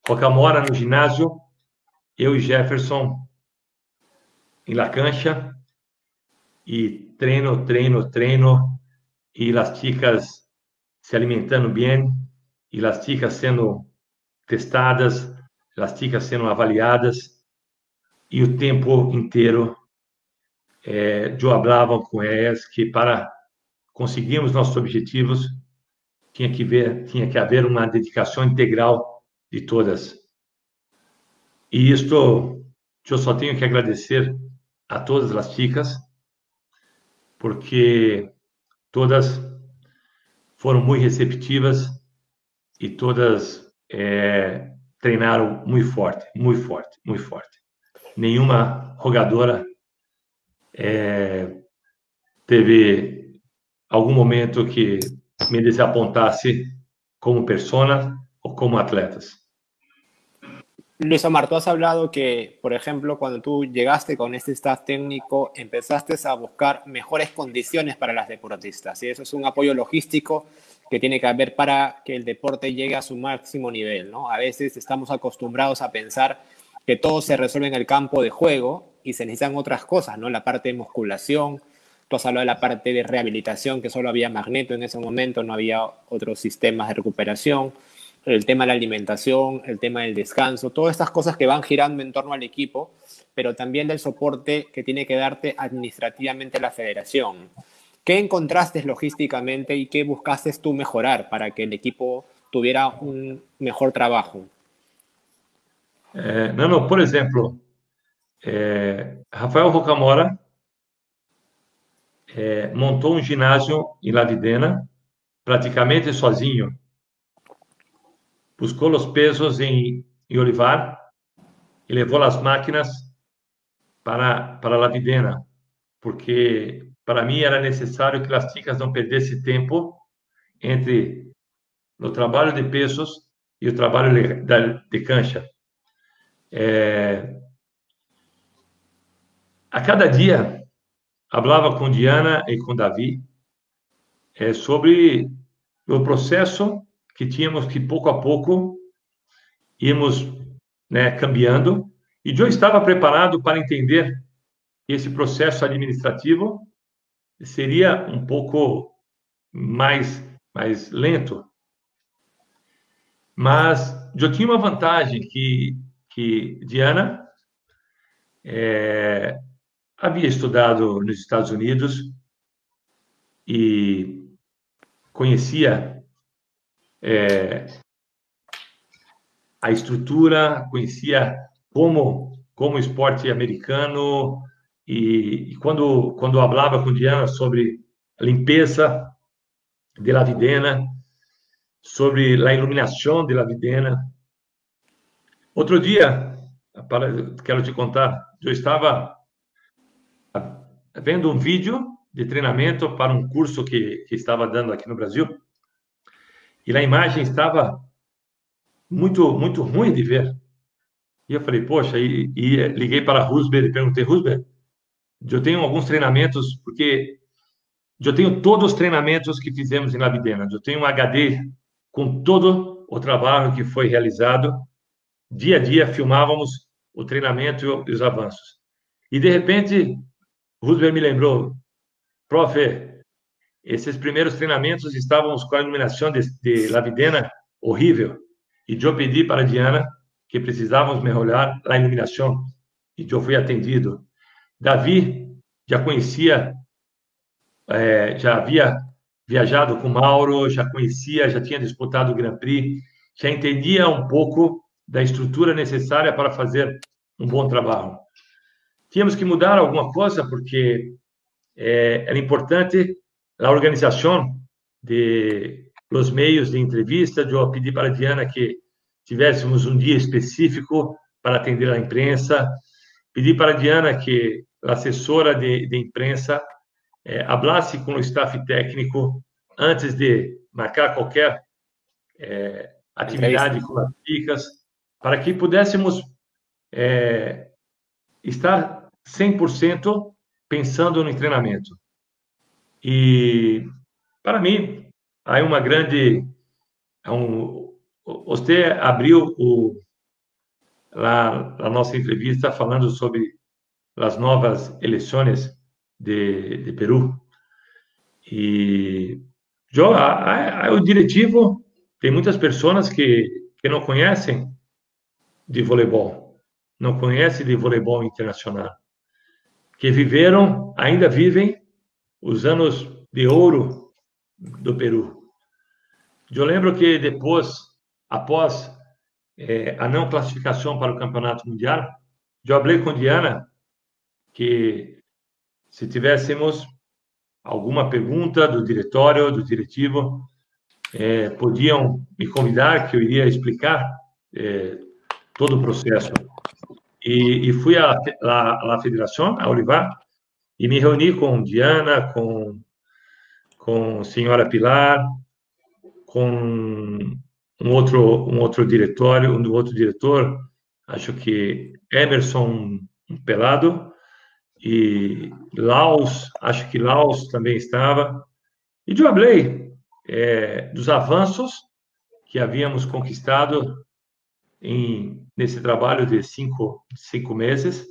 Rocamora no ginásio, eu e Jefferson em La Cancha, e treino, treino, treino, e as chicas se alimentando bem, e as chicas sendo testadas, as chicas sendo avaliadas, e o tempo inteiro é, eu falava com elas que para conseguirmos nossos objetivos, tinha que ver, tinha que haver uma dedicação integral de todas. E isto eu só tenho que agradecer a todas as chicas, porque todas foram muito receptivas e todas é, treinaram muito forte, muito forte, muito forte. Nenhuma jogadora é, teve algum momento que me desapontasse como persona ou como atletas. Luis Omar, tú has hablado que, por ejemplo, cuando tú llegaste con este staff técnico, empezaste a buscar mejores condiciones para las deportistas. Y eso es un apoyo logístico que tiene que haber para que el deporte llegue a su máximo nivel. ¿no? A veces estamos acostumbrados a pensar que todo se resuelve en el campo de juego y se necesitan otras cosas, ¿no? La parte de musculación, tú has hablado de la parte de rehabilitación, que solo había magneto en ese momento, no había otros sistemas de recuperación el tema de la alimentación, el tema del descanso, todas estas cosas que van girando en torno al equipo, pero también del soporte que tiene que darte administrativamente la federación. ¿Qué encontraste logísticamente y qué buscaste tú mejorar para que el equipo tuviera un mejor trabajo? Eh, no, por ejemplo, eh, Rafael Rocamora eh, montou um ginásio em La Videna praticamente sozinho buscou os pesos em, em Olivar e levou as máquinas para, para a Videna, porque para mim era necessário que as chicas não perdessem tempo entre o trabalho de pesos e o trabalho de, de cancha. É... A cada dia, falava com Diana e com Davi é, sobre o processo que tínhamos que pouco a pouco íamos né, cambiando. E eu estava preparado para entender que esse processo administrativo. Seria um pouco mais mais lento. Mas eu tinha uma vantagem que que Diana é, havia estudado nos Estados Unidos e conhecia é, a estrutura, conhecia como como esporte americano e, e quando quando falava com Diana sobre limpeza de La Videna, sobre a iluminação de La Videna. Outro dia, para, quero te contar, eu estava vendo um vídeo de treinamento para um curso que, que estava dando aqui no Brasil e a imagem estava muito muito ruim de ver. E eu falei, poxa, e, e liguei para a Rusber e perguntei, Rusber, eu tenho alguns treinamentos, porque eu tenho todos os treinamentos que fizemos em Lavidena, eu tenho um HD com todo o trabalho que foi realizado, dia a dia filmávamos o treinamento e os avanços. E de repente, Roosevelt me lembrou, prof, esses primeiros treinamentos estávamos com a iluminação de, de Lavidena horrível. E eu pedi para Diana que precisávamos melhorar a iluminação. E eu fui atendido. Davi já conhecia, é, já havia viajado com Mauro, já conhecia, já tinha disputado o Grand Prix, já entendia um pouco da estrutura necessária para fazer um bom trabalho. Tínhamos que mudar alguma coisa, porque é, era importante a organização de los meios de entrevista, eu pedi para a Diana que tivéssemos um dia específico para atender a imprensa, pedi para a Diana que a assessora de, de imprensa eh, hablasse com o staff técnico antes de marcar qualquer eh, atividade com as dicas, para que pudéssemos eh, estar 100% pensando no treinamento. E, para mim, há uma grande. Um, você abriu o, lá, a nossa entrevista falando sobre as novas eleições de, de Peru. E o diretivo tem muitas pessoas que, que não conhecem de voleibol, não conhecem de voleibol internacional, que viveram, ainda vivem os anos de ouro do Peru. eu lembro que depois, após é, a não classificação para o campeonato mundial, eu falei com Diana que se tivéssemos alguma pergunta do diretório, do diretivo, é, podiam me convidar, que eu iria explicar é, todo o processo. E, e fui à, à, à federação, a Olivar, e me reuni com Diana, com, com a senhora Pilar, com um outro, um outro diretório, um outro diretor, acho que Emerson Pelado, e Laos, acho que Laos também estava, e falei é, dos avanços que havíamos conquistado em, nesse trabalho de cinco, cinco meses,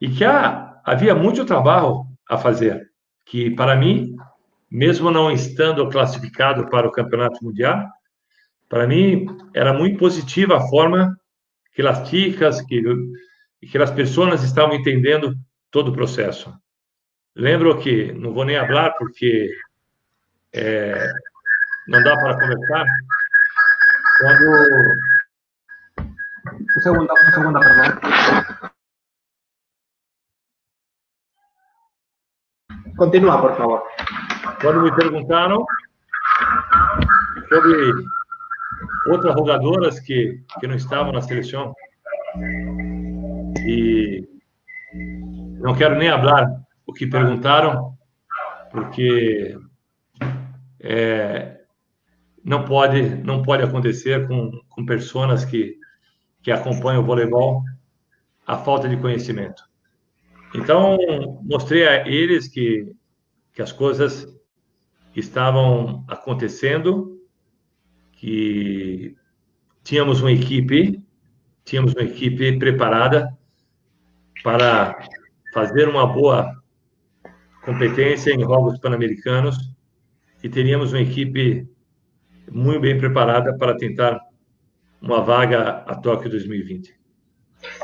e que há, havia muito trabalho a fazer, que para mim, mesmo não estando classificado para o Campeonato Mundial, para mim era muito positiva a forma que as chicas, que, que as pessoas estavam entendendo todo o processo. Lembro que, não vou nem falar porque é, não dá para conversar, quando... Segundo, um segundo, perdão. Continua, por favor. Quando me perguntaram sobre outras jogadoras que, que não estavam na seleção, e não quero nem falar o que perguntaram, porque é, não pode não pode acontecer com, com pessoas que, que acompanham o voleibol a falta de conhecimento. Então, mostrei a eles que, que as coisas estavam acontecendo, que tínhamos uma equipe, tínhamos uma equipe preparada para fazer uma boa competência em Jogos Pan-Americanos e teríamos uma equipe muito bem preparada para tentar uma vaga a Tóquio 2020.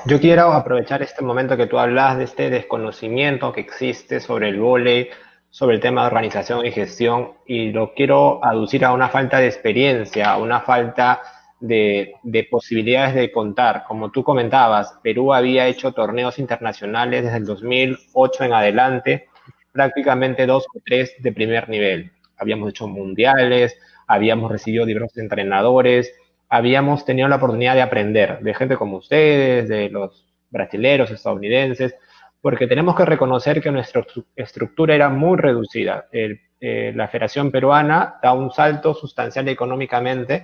Yo quiero aprovechar este momento que tú hablas de este desconocimiento que existe sobre el vóley, sobre el tema de organización y gestión, y lo quiero aducir a una falta de experiencia, a una falta de, posibilidades de contar. Como tú comentabas, Perú había hecho torneos internacionales desde el 2008 en adelante, prácticamente dos o tres de primer nivel. Habíamos hecho mundiales, habíamos recibido diversos entrenadores, habíamos tenido la oportunidad de aprender de gente como ustedes, de los brasileños, estadounidenses, porque tenemos que reconocer que nuestra estructura era muy reducida. Eh, la Federación Peruana da un salto sustancial económicamente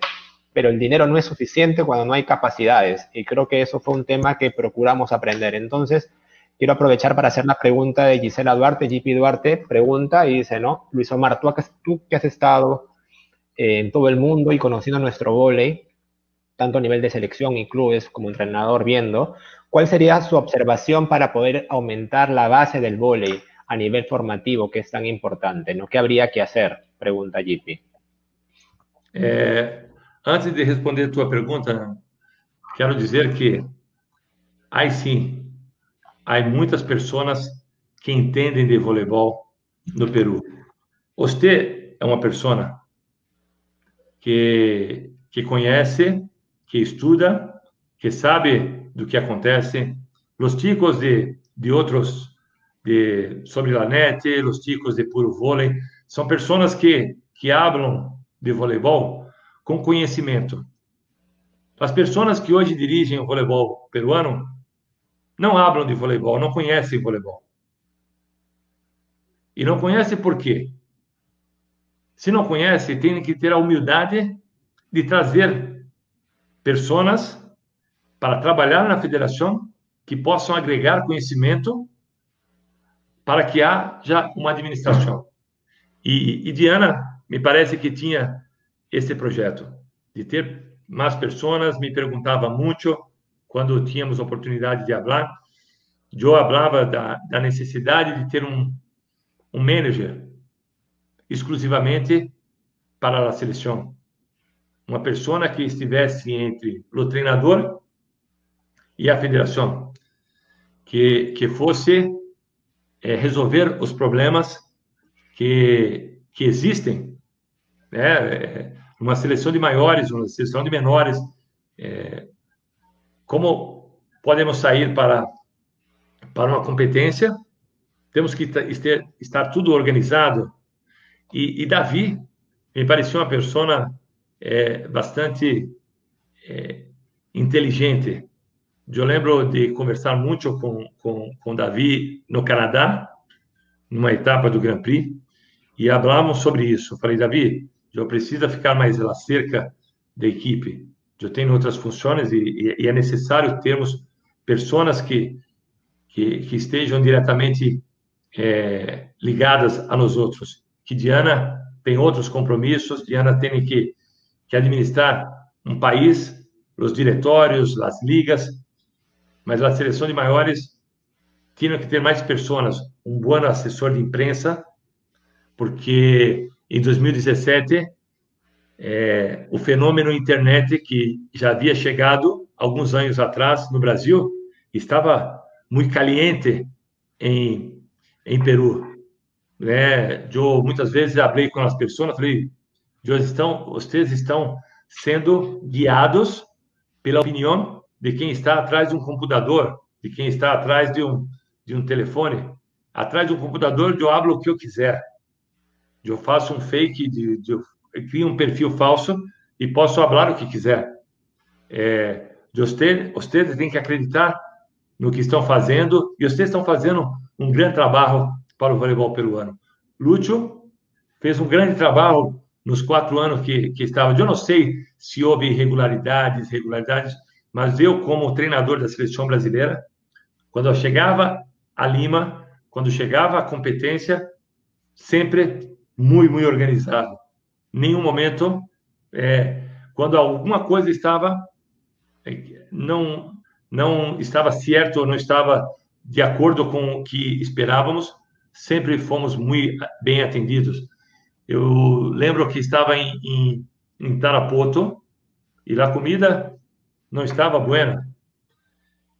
pero el dinero no es suficiente cuando no hay capacidades. Y creo que eso fue un tema que procuramos aprender. Entonces, quiero aprovechar para hacer la pregunta de Gisela Duarte. JP Duarte pregunta y dice, ¿no? Luis Omar, tú, tú que has estado en todo el mundo y conociendo nuestro volei, tanto a nivel de selección y clubes como entrenador viendo, ¿cuál sería su observación para poder aumentar la base del volei a nivel formativo, que es tan importante? ¿no? ¿Qué habría que hacer? Pregunta JP. Eh, Antes de responder a tua pergunta, quero dizer que aí sim, há muitas pessoas que entendem de voleibol no Peru. Você é uma pessoa que, que conhece, que estuda, que sabe do que acontece. Os chicos de, de outros, de, sobre la net, os chicos de puro vôlei, são pessoas que, que falam de voleibol com conhecimento. As pessoas que hoje dirigem o voleibol peruano não falam de voleibol, não conhecem voleibol. E não conhecem por quê? Se não conhecem, tem que ter a humildade de trazer pessoas para trabalhar na federação que possam agregar conhecimento para que haja uma administração. E, e Diana, me parece que tinha esse projeto, de ter mais pessoas, me perguntava muito quando tínhamos oportunidade de falar. Eu falava da, da necessidade de ter um, um manager exclusivamente para a seleção. Uma pessoa que estivesse entre o treinador e a federação, que, que fosse é, resolver os problemas que, que existem. Né? uma seleção de maiores, uma seleção de menores, é, como podemos sair para, para uma competência? Temos que ter, estar tudo organizado. E, e Davi me pareceu uma pessoa é, bastante é, inteligente. Eu lembro de conversar muito com, com, com Davi no Canadá, numa etapa do Grand Prix, e falamos sobre isso. Falei, Davi, eu preciso ficar mais lá cerca da equipe. Eu tenho outras funções e, e é necessário termos pessoas que, que, que estejam diretamente é, ligadas a nós outros. Que Diana tem outros compromissos, Diana tem que, que administrar um país, os diretórios, as ligas, mas a seleção de maiores tinha que ter mais pessoas, um bom assessor de imprensa, porque em 2017 é, o fenômeno internet que já havia chegado alguns anos atrás no Brasil estava muito caliente em em Peru, né? Eu muitas vezes falei com as pessoas, falei, estão, vocês estão sendo guiados pela opinião de quem está atrás de um computador, de quem está atrás de um de um telefone, atrás de um computador eu hablo o que eu quiser. Eu faço um fake, de, de, eu crio um perfil falso e posso falar o que quiser. É, você, vocês têm que acreditar no que estão fazendo e vocês estão fazendo um grande trabalho para o voleibol peruano. Lúcio fez um grande trabalho nos quatro anos que, que estava. Eu não sei se houve irregularidades, irregularidades, mas eu, como treinador da seleção brasileira, quando eu chegava a Lima, quando chegava a competência, sempre muito, muito organizado. Nenhum momento, é, quando alguma coisa estava é, não não estava certo ou não estava de acordo com o que esperávamos, sempre fomos muito bem atendidos. Eu lembro que estava em, em, em Tarapoto e a comida não estava boa.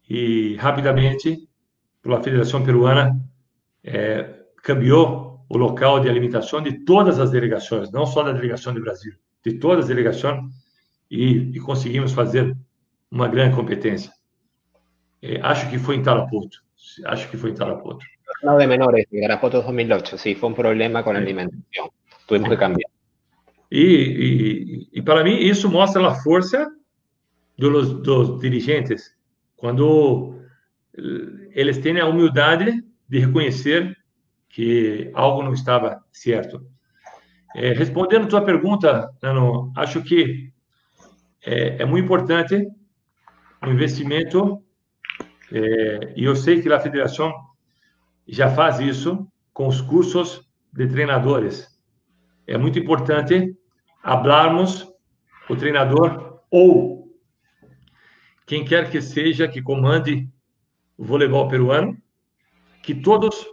E rapidamente, pela Federação Peruana, é, cambiou o local de alimentação de todas as delegações, não só da delegação do Brasil, de todas as delegações, e, e conseguimos fazer uma grande competência. É, acho que foi em Tarapoto. Acho que foi em Tarapoto. No de menores, de Tarapoto 2008, sí, fue un problema con la alimentación. Tuvimos que cambiar. E, e, e, para mim isso mostra a força dos, dos dirigentes quando eles têm a humildade de reconhecer que algo não estava certo. É, respondendo a tua pergunta, Nano, acho que é, é muito importante o investimento e eu sei que a federação já faz isso com os cursos de treinadores. É muito importante hablarmos o treinador ou quem quer que seja que comande o voleibol peruano, que todos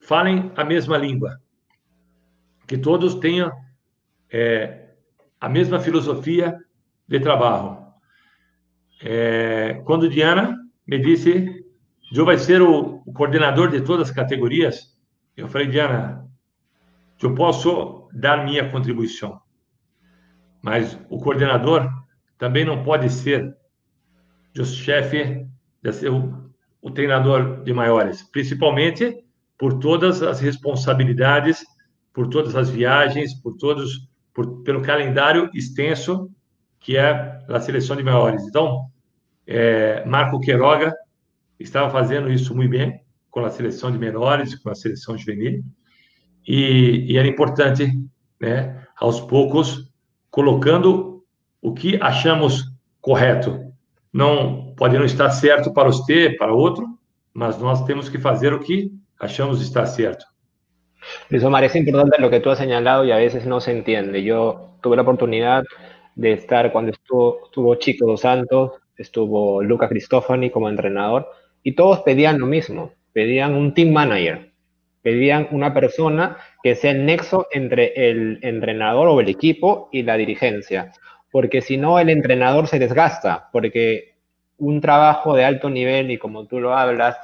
falem a mesma língua, que todos tenham é, a mesma filosofia de trabalho. É, quando Diana me disse: Joe vai ser o, o coordenador de todas as categorias. Eu falei, Diana, eu posso dar minha contribuição, mas o coordenador também não pode ser o chefe, ser o, o treinador de maiores, principalmente por todas as responsabilidades, por todas as viagens, por todos, por, pelo calendário extenso que é a seleção de maiores. Então, é, Marco Queiroga estava fazendo isso muito bem com a seleção de menores, com a seleção juvenil, e, e era importante, né, aos poucos, colocando o que achamos correto. Não pode não estar certo para você, para outro, mas nós temos que fazer o que achamos estar certo. Luis Omar, es importante lo que tú has señalado y a veces no se entiende. Yo tuve la oportunidad de estar cuando estuvo, estuvo Chico Dos Santos, estuvo Luca Cristofani como entrenador, y todos pedían lo mismo, pedían un team manager, pedían una persona que sea el nexo entre el entrenador o el equipo y la dirigencia, porque si no el entrenador se desgasta, porque un trabajo de alto nivel y como tú lo hablas,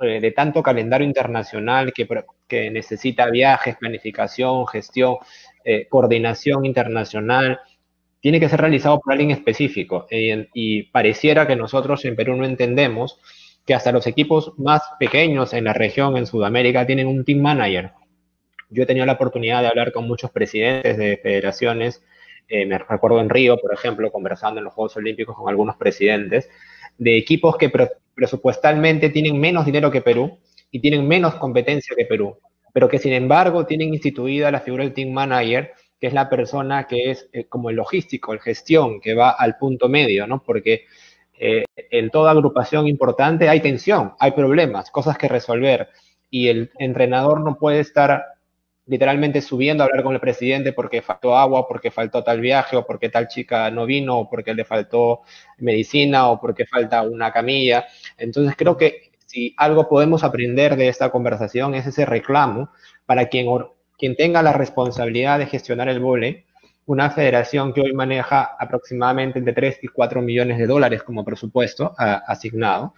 eh, de tanto calendario internacional que, que, necesita viajes, planificación, gestión, eh, coordinación internacional, tiene que ser realizado por alguien específico. y pareciera que nosotros en Perú no entendemos que hasta los equipos más pequeños en la región, en Sudamérica, tienen un team manager. Yo he tenido la oportunidad de hablar con muchos presidentes de federaciones, eh, me recuerdo en Río, por ejemplo, conversando en los Juegos Olímpicos con algunos presidentes, de equipos que presupuestalmente tienen menos dinero que Perú y tienen menos competencia que Perú, pero que sin embargo tienen instituida la figura del team manager, que es la persona que es eh, como el logístico, el gestión, que va al punto medio, ¿no? Porque eh, en toda agrupación importante hay tensión, hay problemas, cosas que resolver, y el entrenador no puede estar literalmente subiendo a hablar con el presidente porque faltó agua, porque faltó tal viaje, o porque tal chica no vino, o porque le faltó medicina, o porque falta una camilla. Entonces creo que si algo podemos aprender de esta conversación es ese reclamo para quien, quien tenga la responsabilidad de gestionar el vole, una federación que hoy maneja aproximadamente entre 3 y 4 millones de dólares como presupuesto asignado,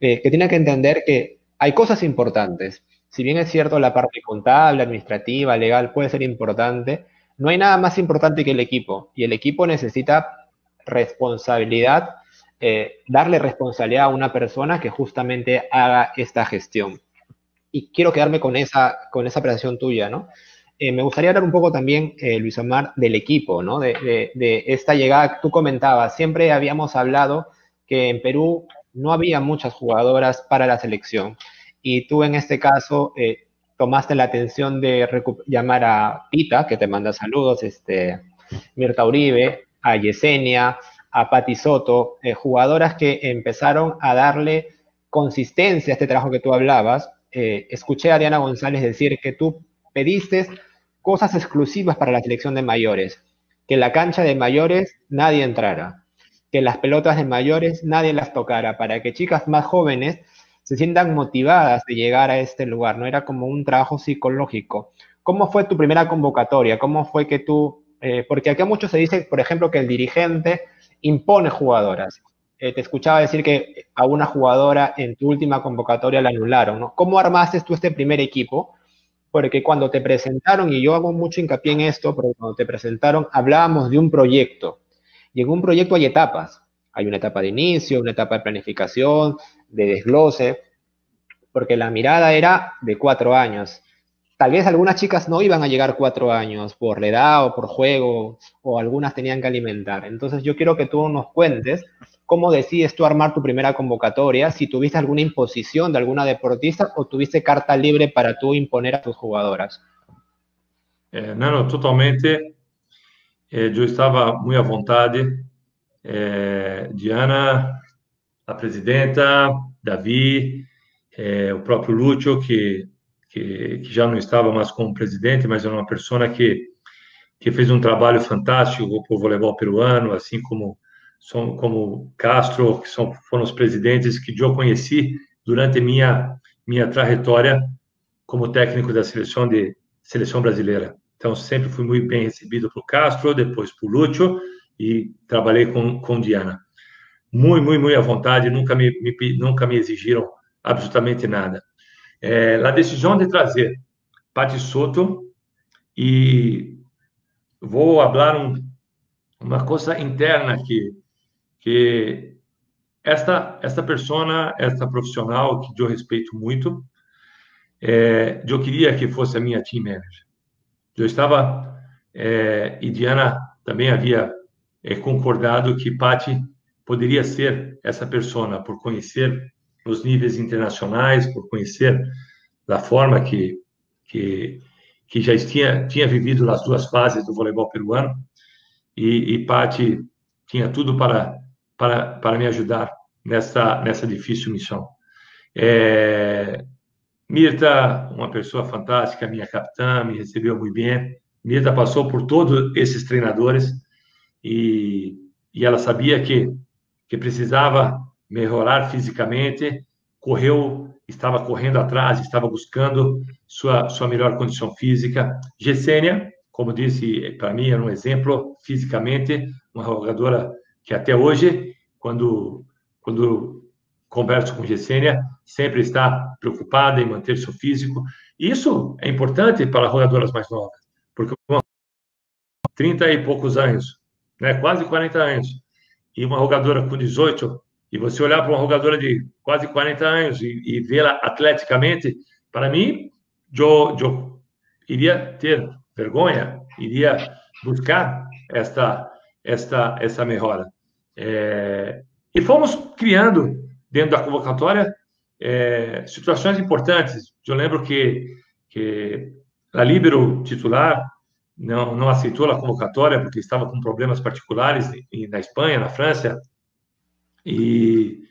eh, que tiene que entender que hay cosas importantes si bien es cierto la parte contable, administrativa, legal puede ser importante, no hay nada más importante que el equipo. Y el equipo necesita responsabilidad, eh, darle responsabilidad a una persona que justamente haga esta gestión. Y quiero quedarme con esa, con esa tuya, ¿no? Eh, me gustaría hablar un poco también, eh, Luis Omar, del equipo, ¿no? De, esta llegada, tú comentabas, siempre habíamos hablado que en Perú no había muchas jugadoras para la selección y tú en este caso eh, tomaste la atención de llamar a Pita, que te manda saludos, este, Mirta Uribe, a Yesenia, a Pati Soto, jugadoras que empezaron a darle consistencia a este trabajo que tú hablabas. Escuché a Diana González decir que tú pediste cosas exclusivas para la selección de mayores, que la cancha de mayores nadie entrara, que las pelotas de mayores nadie las tocara, para que chicas más jóvenes se sientan motivadas de llegar a este lugar, ¿no? Era como un trabajo psicológico. ¿Cómo fue tu primera convocatoria? ¿Cómo fue que tú, eh, porque aquí mucho se dice, por ejemplo, que el dirigente impone jugadoras. Eh, te escuchaba decir que a una jugadora en tu última convocatoria la anularon. ¿Cómo armaste tú este primer equipo? Porque cuando te presentaron, y yo hago mucho hincapié en esto, porque cuando te presentaron hablábamos de un proyecto. Y en un proyecto hay etapas. Hay una etapa de inicio, una etapa de planificación, de desglose, porque la mirada era de cuatro años. Tal vez algunas chicas no iban a llegar cuatro años por la edad o por juego, o algunas tenían que alimentar. Entonces yo quiero que tú nos cuentes cómo decides tú armar tu primera convocatoria, si tuviste alguna imposición de alguna deportista o tuviste carta libre para tú imponer a tus jugadoras. Eh, no, no, totalmente. Eh, yo estaba muy a voluntad. Eh, Diana a presidenta, Davi, é, o próprio Lúcio, que, que, que, já não estava mais como presidente, mas era uma pessoa que, que fez um trabalho fantástico para o voleibol peruano, assim como, como Castro, que são, foram os presidentes que eu conheci durante minha, minha trajetória como técnico da seleção de seleção brasileira. Então, sempre fui muito bem recebido por Castro, depois por Lúcio, e trabalhei com, com Diana muito, muito, muito à vontade, nunca me, me nunca me exigiram absolutamente nada. É, a decisão de trazer Pati Soto e vou falar um, uma coisa interna aqui, que esta esta pessoa, esta profissional que eu respeito muito, é, eu queria que fosse a minha team manager. Eu estava é, e Diana também havia é, concordado que Pati poderia ser essa pessoa por conhecer os níveis internacionais, por conhecer da forma que que, que já tinha tinha vivido as duas fases do voleibol peruano e, e Pati tinha tudo para para para me ajudar nessa nessa difícil missão. É, Mirta, uma pessoa fantástica, minha capitã, me recebeu muito bem. Mirta passou por todos esses treinadores e, e ela sabia que que precisava melhorar fisicamente, correu, estava correndo atrás, estava buscando sua, sua melhor condição física. Gessênia, como disse, para mim era um exemplo fisicamente, uma jogadora que até hoje, quando, quando converso com Gessênia, sempre está preocupada em manter seu físico. Isso é importante para jogadoras mais novas, porque com 30 e poucos anos, né? quase 40 anos, e uma jogadora com 18, e você olhar para uma jogadora de quase 40 anos e, e vê-la atleticamente, para mim, eu, eu iria ter vergonha, iria buscar esta, esta, essa melhora. É, e fomos criando, dentro da convocatória, é, situações importantes. Eu lembro que, que a Libero titular não, não aceitou a convocatória porque estava com problemas particulares na Espanha, na França. E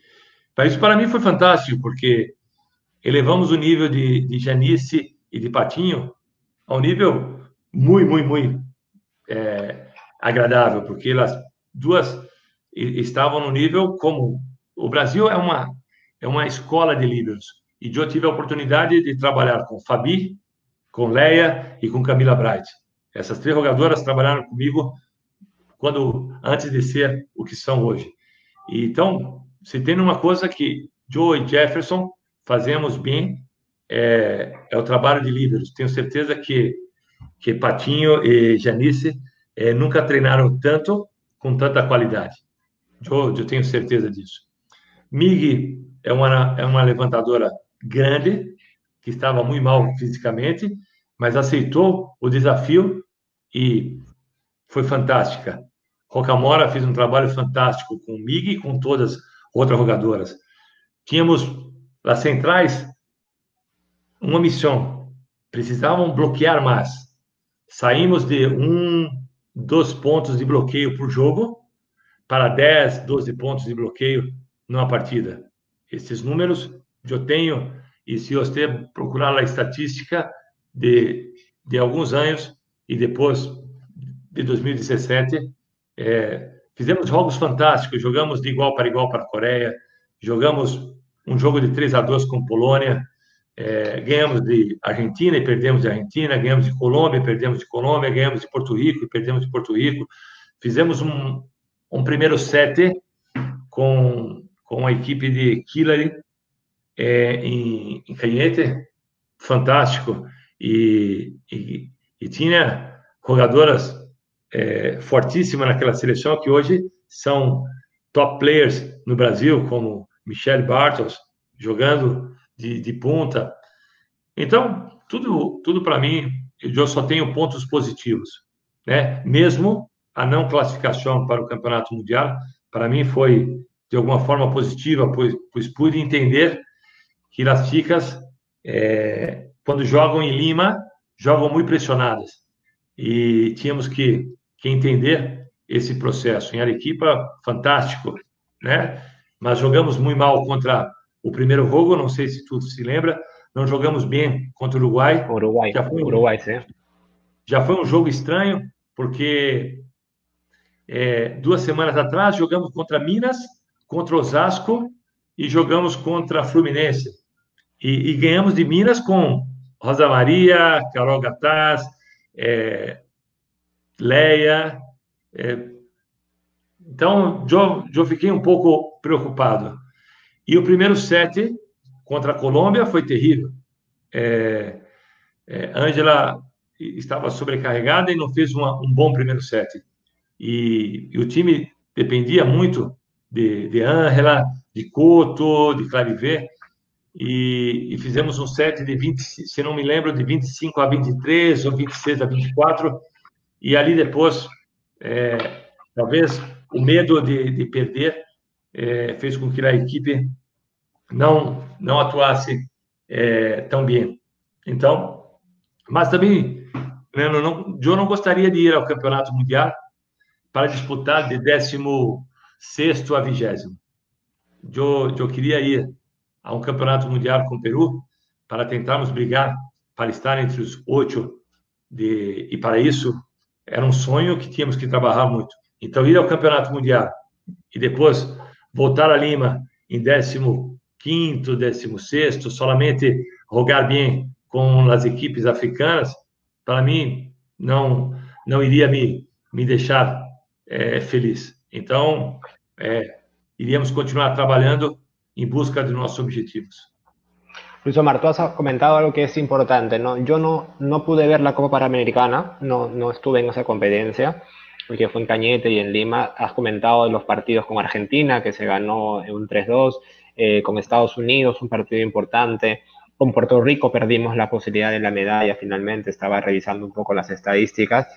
isso para mim foi fantástico, porque elevamos o nível de, de Janice e de Patinho a um nível muito, muito, muito é, agradável, porque elas duas estavam no nível como o Brasil é uma é uma escola de líderes e eu tive a oportunidade de trabalhar com Fabi, com Leia e com Camila Bright. Essas três jogadoras trabalharam comigo quando antes de ser o que são hoje. E, então, se tem uma coisa que Joe e Jefferson fazemos bem é, é o trabalho de líderes. Tenho certeza que que Patinho e Janice é, nunca treinaram tanto com tanta qualidade. Eu, eu tenho certeza disso. Mig é uma, é uma levantadora grande, que estava muito mal fisicamente, mas aceitou o desafio e foi fantástica. Rocamora fez um trabalho fantástico com o Mig e com todas as outras jogadoras. Tínhamos as centrais uma missão, precisavam bloquear mais. Saímos de um, dois pontos de bloqueio por jogo para 10, 12 pontos de bloqueio numa partida. Esses números eu tenho, e se você procurar a estatística de, de alguns anos, e depois de 2017, é, fizemos jogos fantásticos, jogamos de igual para igual para a Coreia, jogamos um jogo de 3 a 2 com Polônia, é, ganhamos de Argentina e perdemos de Argentina, ganhamos de Colômbia e perdemos de Colômbia, ganhamos de Porto Rico e perdemos de Porto Rico. Fizemos um, um primeiro set com, com a equipe de Hillary é, em, em Canhete, fantástico. E, e, e tinha jogadoras é, fortíssimas naquela seleção que hoje são top players no Brasil, como Michelle Bartels, jogando de, de ponta. Então, tudo, tudo para mim, eu só tenho pontos positivos. Né? Mesmo a não classificação para o Campeonato Mundial, para mim foi de alguma forma positiva, pois, pois pude entender que as chicas, é, quando jogam em Lima, jogam muito pressionadas. E tínhamos que, que entender esse processo. Em Arequipa, fantástico, né? Mas jogamos muito mal contra o primeiro jogo, não sei se tu se lembra, não jogamos bem contra o Uruguai. Uruguai, já foi um, Uruguai, sim. Já foi um jogo estranho, porque é, duas semanas atrás jogamos contra Minas, contra Osasco e jogamos contra Fluminense. E, e ganhamos de Minas com Rosa Maria, Carol Gataz, é, Leia. É, então, eu, fiquei um pouco preocupado. E o primeiro set contra a Colômbia foi terrível. É, é, Angela estava sobrecarregada e não fez uma, um bom primeiro set. E, e, o time dependia muito de, de Angela, de Couto, de Clarivé. E, e, fizemos um set de 20, se não me lembro, de 25 a 23 ou 26 a 24. E ali depois, é, talvez o medo de, de perder é, fez com que a equipe não não atuasse é, tão bem. Então, mas também, eu não, eu não gostaria de ir ao Campeonato Mundial para disputar de 16 a 20. Eu, eu queria ir a um Campeonato Mundial com o Peru para tentarmos brigar para estar entre os oito de, e para isso era um sonho que tínhamos que trabalhar muito. Então, ir ao Campeonato Mundial e depois voltar a Lima em 15 décimo sexto, solamente jogar bem com as equipes africanas, para mim, não, não iria me, me deixar é, feliz. Então, é, iríamos continuar trabalhando em busca de nossos objetivos. Luis Omar, tú has comentado algo que es importante. ¿no? Yo no, pude ver la Copa Panamericana, no, estuve en esa competencia. porque fue en Cañete y en Lima. Has comentado los partidos con Argentina, que se ganó en un 3-2, eh, con Estados Unidos, un partido importante. Con Puerto Rico perdimos la posibilidad de la medalla finalmente, estaba revisando un poco las estadísticas.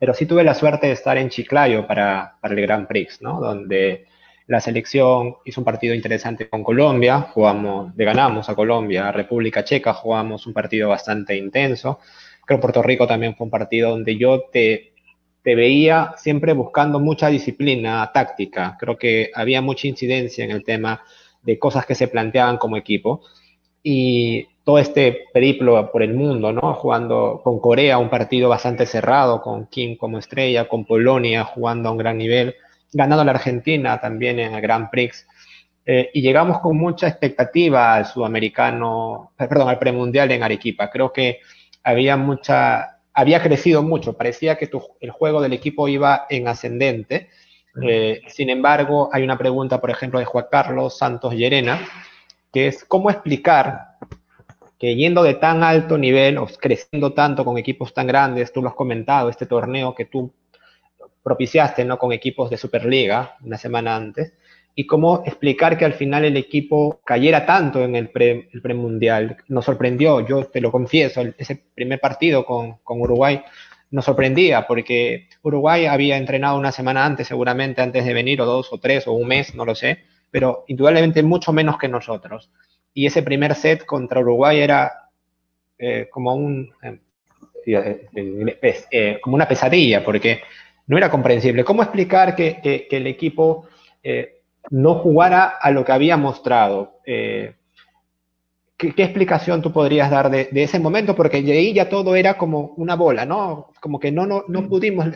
Pero sí tuve la suerte de estar en Chiclayo para, para el Grand Prix, ¿no? Donde la selección hizo un partido interesante con Colombia, jugamos, le ganamos a Colombia, a República Checa, jugamos un partido bastante intenso. Creo que Puerto Rico también fue un partido donde yo te, te veía siempre buscando mucha disciplina táctica. Creo que había mucha incidencia en el tema de cosas que se planteaban como equipo. Y todo este periplo por el mundo, ¿no? Jugando con Corea, un partido bastante cerrado, con Kim como estrella, con Polonia jugando a un gran nivel ganado la Argentina también en el Grand Prix. Eh, y llegamos con mucha expectativa al sudamericano, perdón, al premundial en Arequipa. Creo que había mucha, había crecido mucho. Parecía que el juego del equipo iba en ascendente. Eh, sin embargo, hay una pregunta, por ejemplo, de Juan Carlos Santos Llerena, que es cómo explicar que yendo de tan alto nivel o creciendo tanto con equipos tan grandes, tú lo has comentado, este torneo que tú propiciaste ¿no? con equipos de Superliga una semana antes, y cómo explicar que al final el equipo cayera tanto en el, pre, el premundial. Nos sorprendió, yo te lo confieso, ese primer partido con, con, Uruguay nos sorprendía porque Uruguay había entrenado una semana antes, seguramente antes de venir, o dos o tres o un mes, no lo sé, pero indudablemente mucho menos que nosotros. Y ese primer set contra Uruguay era eh, como, un, eh, eh, como una pesadilla, porque no era comprensible. ¿Cómo explicar que, el equipo no jugara a lo que había mostrado? ¿qué, explicación tú podrías dar de, ese momento? Porque de ahí ya todo era como una bola, ¿no? Como que no, no, no pudimos,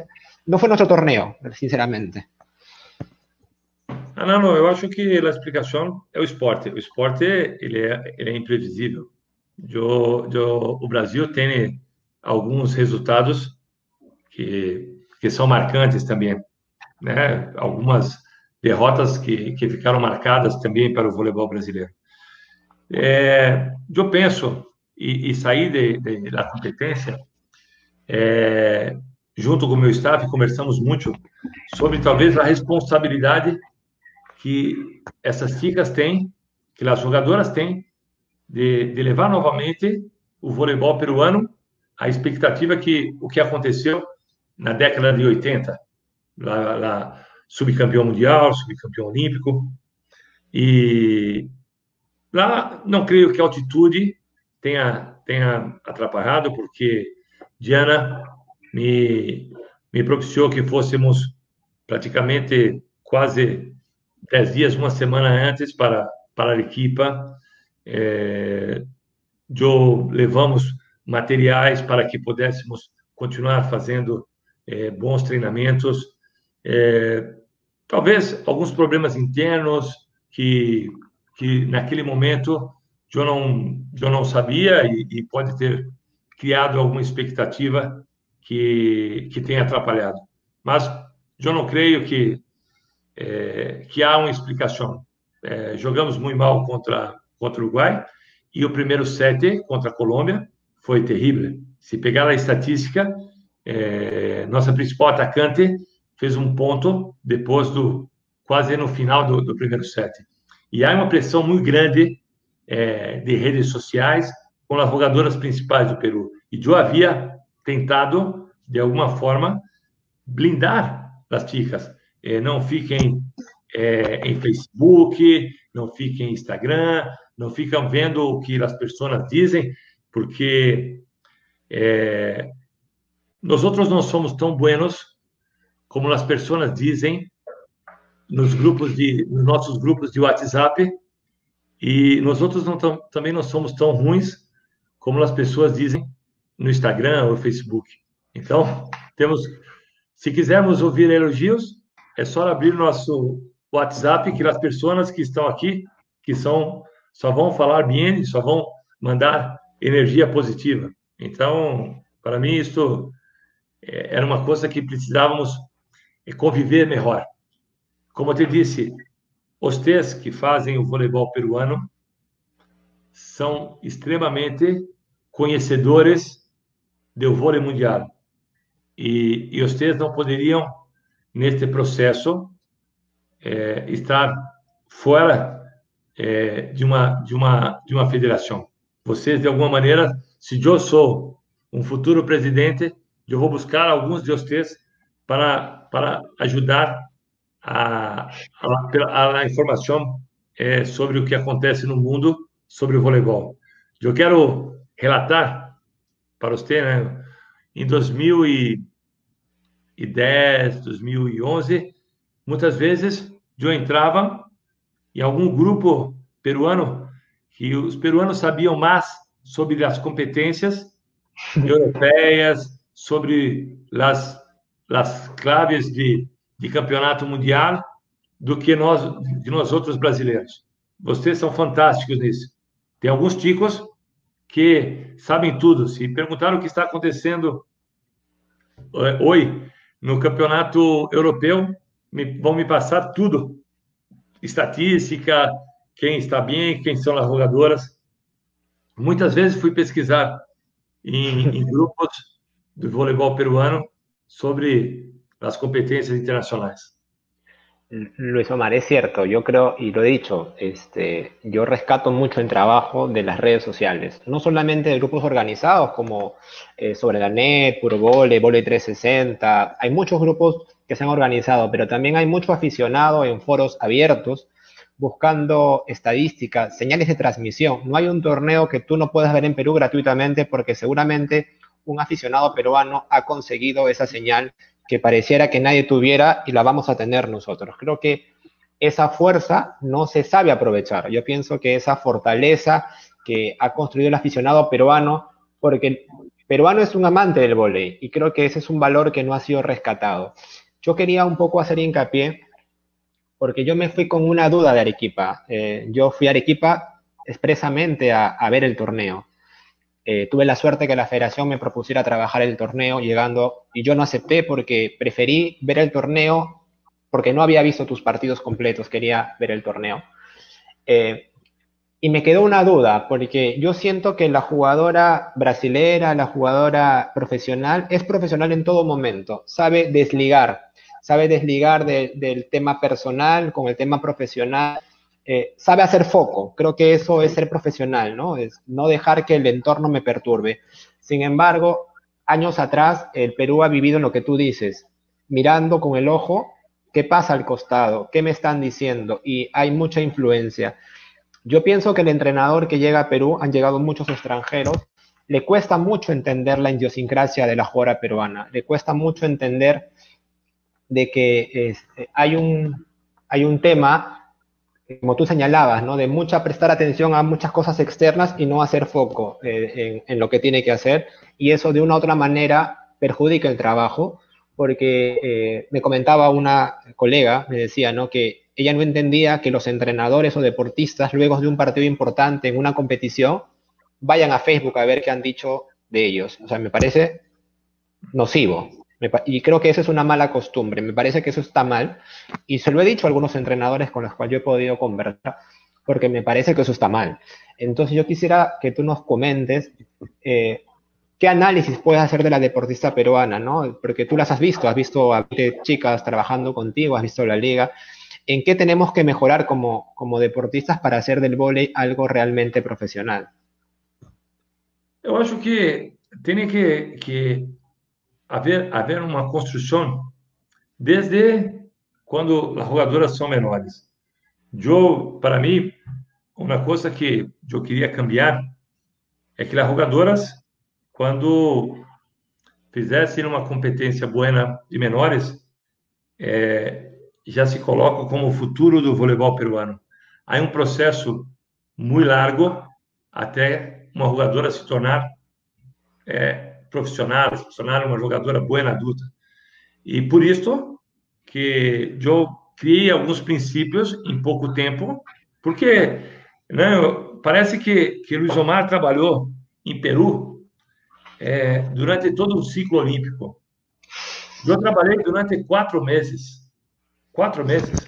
no fue nuestro torneo, sinceramente. Ah, não, não, eu acho que a explicação é o esporte. O esporte ele é, ele é imprevisível. Eu, eu, o Brasil tem alguns resultados que que são marcantes também, né? Algumas derrotas que, que ficaram marcadas também para o voleibol brasileiro. É, eu penso, e, e sair de, de, da competência, é, junto com o meu staff, conversamos muito sobre talvez a responsabilidade que essas chicas têm, que as jogadoras têm, de, de levar novamente o voleibol peruano à expectativa que o que aconteceu na década de 80, lá, lá subcampeão mundial, subcampeão olímpico. E lá não creio que a altitude tenha, tenha atrapalhado, porque Diana me, me propiciou que fôssemos praticamente quase dez dias, uma semana antes para, para a equipa. Eu levamos materiais para que pudéssemos continuar fazendo é, bons treinamentos, é, talvez alguns problemas internos que, que naquele momento eu não, eu não sabia e, e pode ter criado alguma expectativa que, que tenha atrapalhado. Mas eu não creio que, é, que há uma explicação. É, jogamos muito mal contra, contra o Uruguai e o primeiro set contra a Colômbia foi terrível. Se pegar a estatística, é, nossa principal atacante fez um ponto depois do quase no final do, do primeiro set. E há uma pressão muito grande é, de redes sociais com as jogadoras principais do Peru. E eu havia tentado, de alguma forma, blindar as chicas. É, não fiquem é, em Facebook, não fiquem em Instagram, não ficam vendo o que as pessoas dizem, porque é, nós outros não somos tão buenos como as pessoas dizem nos grupos de nos nossos grupos de WhatsApp e nós outros não tam, também não somos tão ruins como as pessoas dizem no Instagram ou Facebook. Então, temos se quisermos ouvir elogios, é só abrir nosso WhatsApp que as pessoas que estão aqui, que são só vão falar bem, só vão mandar energia positiva. Então, para mim isso é, era uma coisa que precisávamos é, conviver melhor. Como eu te disse, os três que fazem o voleibol peruano são extremamente conhecedores do vôlei mundial. e, e vocês não poderiam, neste processo, é, estar fora é, de, uma, de, uma, de uma federação. Vocês, de alguma maneira, se eu sou um futuro presidente, eu vou buscar alguns de vocês para, para ajudar a, a, a informação é, sobre o que acontece no mundo sobre o voleibol. Eu quero relatar para você, né, em 2010, 2011, muitas vezes eu entrava em algum grupo peruano que os peruanos sabiam mais sobre as competências europeias, sobre as, as claves de, de campeonato mundial do que nós, de nós outros brasileiros. Vocês são fantásticos nisso. Tem alguns ticos que sabem tudo. Se perguntaram o que está acontecendo eh, hoje no campeonato europeu, me, vão me passar tudo. Estatística, quem está bem, quem são as jogadoras. Muitas vezes fui pesquisar em, em grupos do voleibol peruano sobre as competências internacionais. Luis Omar, es cierto, yo creo, y lo he dicho, este, yo rescato mucho el trabajo de las redes sociales, no solamente de grupos organizados como eh, Sobre la Net, Puro Vole, Vole 360, hay muchos grupos que se han organizado, pero también hay mucho aficionado en foros abiertos buscando estadísticas, señales de transmisión. No hay un torneo que tú no puedas ver en Perú gratuitamente porque seguramente un aficionado peruano ha conseguido esa señal que pareciera que nadie tuviera y la vamos a tener nosotros. Creo que esa fuerza no se sabe aprovechar. Yo pienso que esa fortaleza que ha construido el aficionado peruano, porque el peruano es un amante del volei y creo que ese es un valor que no ha sido rescatado. Yo quería un poco hacer hincapié, porque yo me fui con una duda de Arequipa. Eh, yo fui a Arequipa expresamente a ver el torneo. Eh, tuve la suerte que la federación me propusiera trabajar el torneo llegando y yo no acepté porque preferí ver el torneo porque no había visto tus partidos completos, quería ver el torneo. Eh, y me quedó una duda, porque yo siento que la jugadora brasilera, la jugadora profesional, es profesional en todo momento, sabe desligar, sabe desligar del tema personal con el tema profesional eh, sabe hacer foco. Creo que eso es ser profesional, ¿no? Es no dejar que el entorno me perturbe. Sin embargo, años atrás, el Perú ha vivido en lo que tú dices, mirando con el ojo qué pasa al costado, qué me están diciendo, y hay mucha influencia. Yo pienso que el entrenador que llega a Perú, han llegado muchos extranjeros, le cuesta mucho entender la idiosincrasia de la jugadora peruana, le cuesta mucho entender de que este, hay, un, hay un tema como tú señalabas, ¿no? De mucha prestar atención a muchas cosas externas y no hacer foco eh, en, lo que tiene que hacer. Y eso de una u otra manera perjudica el trabajo, porque eh, me comentaba una colega, me decía, ¿no? Que ella no entendía que los entrenadores o deportistas, luego de un partido importante en una competición, vayan a Facebook a ver qué han dicho de ellos. O sea, me parece nocivo. Y creo que eso es una mala costumbre. Me parece que eso está mal. Y se lo he dicho a algunos entrenadores con los cuales yo he podido conversar, porque me parece que eso está mal. Entonces yo quisiera que tú nos comentes eh, qué análisis puedes hacer de la deportista peruana, ¿no? Porque tú las has visto, has visto a chicas trabajando contigo, has visto la liga. ¿En qué tenemos que mejorar como, como deportistas para hacer del vóley algo realmente profesional? Yo acho que tiene que, que haver, haver uma construção desde quando as jogadoras são menores. Eu, para mim, uma coisa que eu queria cambiar é que as jogadoras, quando fizessem uma competência boa de menores, é, já se colocam como o futuro do voleibol peruano. Há um processo muito largo até uma jogadora se tornar é, profissional, se tornar uma jogadora boa na adulta. E por isso que eu criei alguns princípios em pouco tempo, porque né, parece que, que Luiz Omar trabalhou em Peru é, durante todo o ciclo olímpico. Eu trabalhei durante quatro meses. Quatro meses.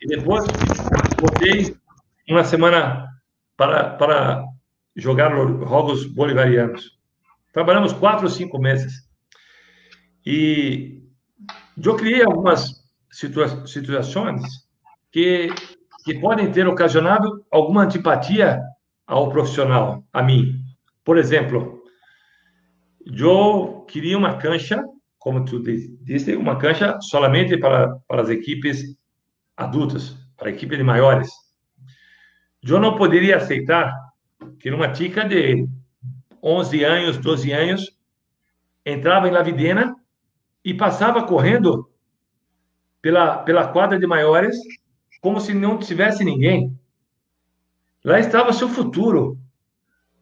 E depois voltei uma semana para, para jogar os Jogos Bolivarianos. Trabalhamos quatro ou cinco meses. E eu criei algumas situa situações que, que podem ter ocasionado alguma antipatia ao profissional, a mim. Por exemplo, eu queria uma cancha, como tu disse, uma cancha somente para, para as equipes adultas, para a equipe de maiores. Eu não poderia aceitar que uma tica de 11 anos, 12 anos, entrava em La Videna e passava correndo pela, pela quadra de maiores como se não tivesse ninguém. Lá estava seu futuro.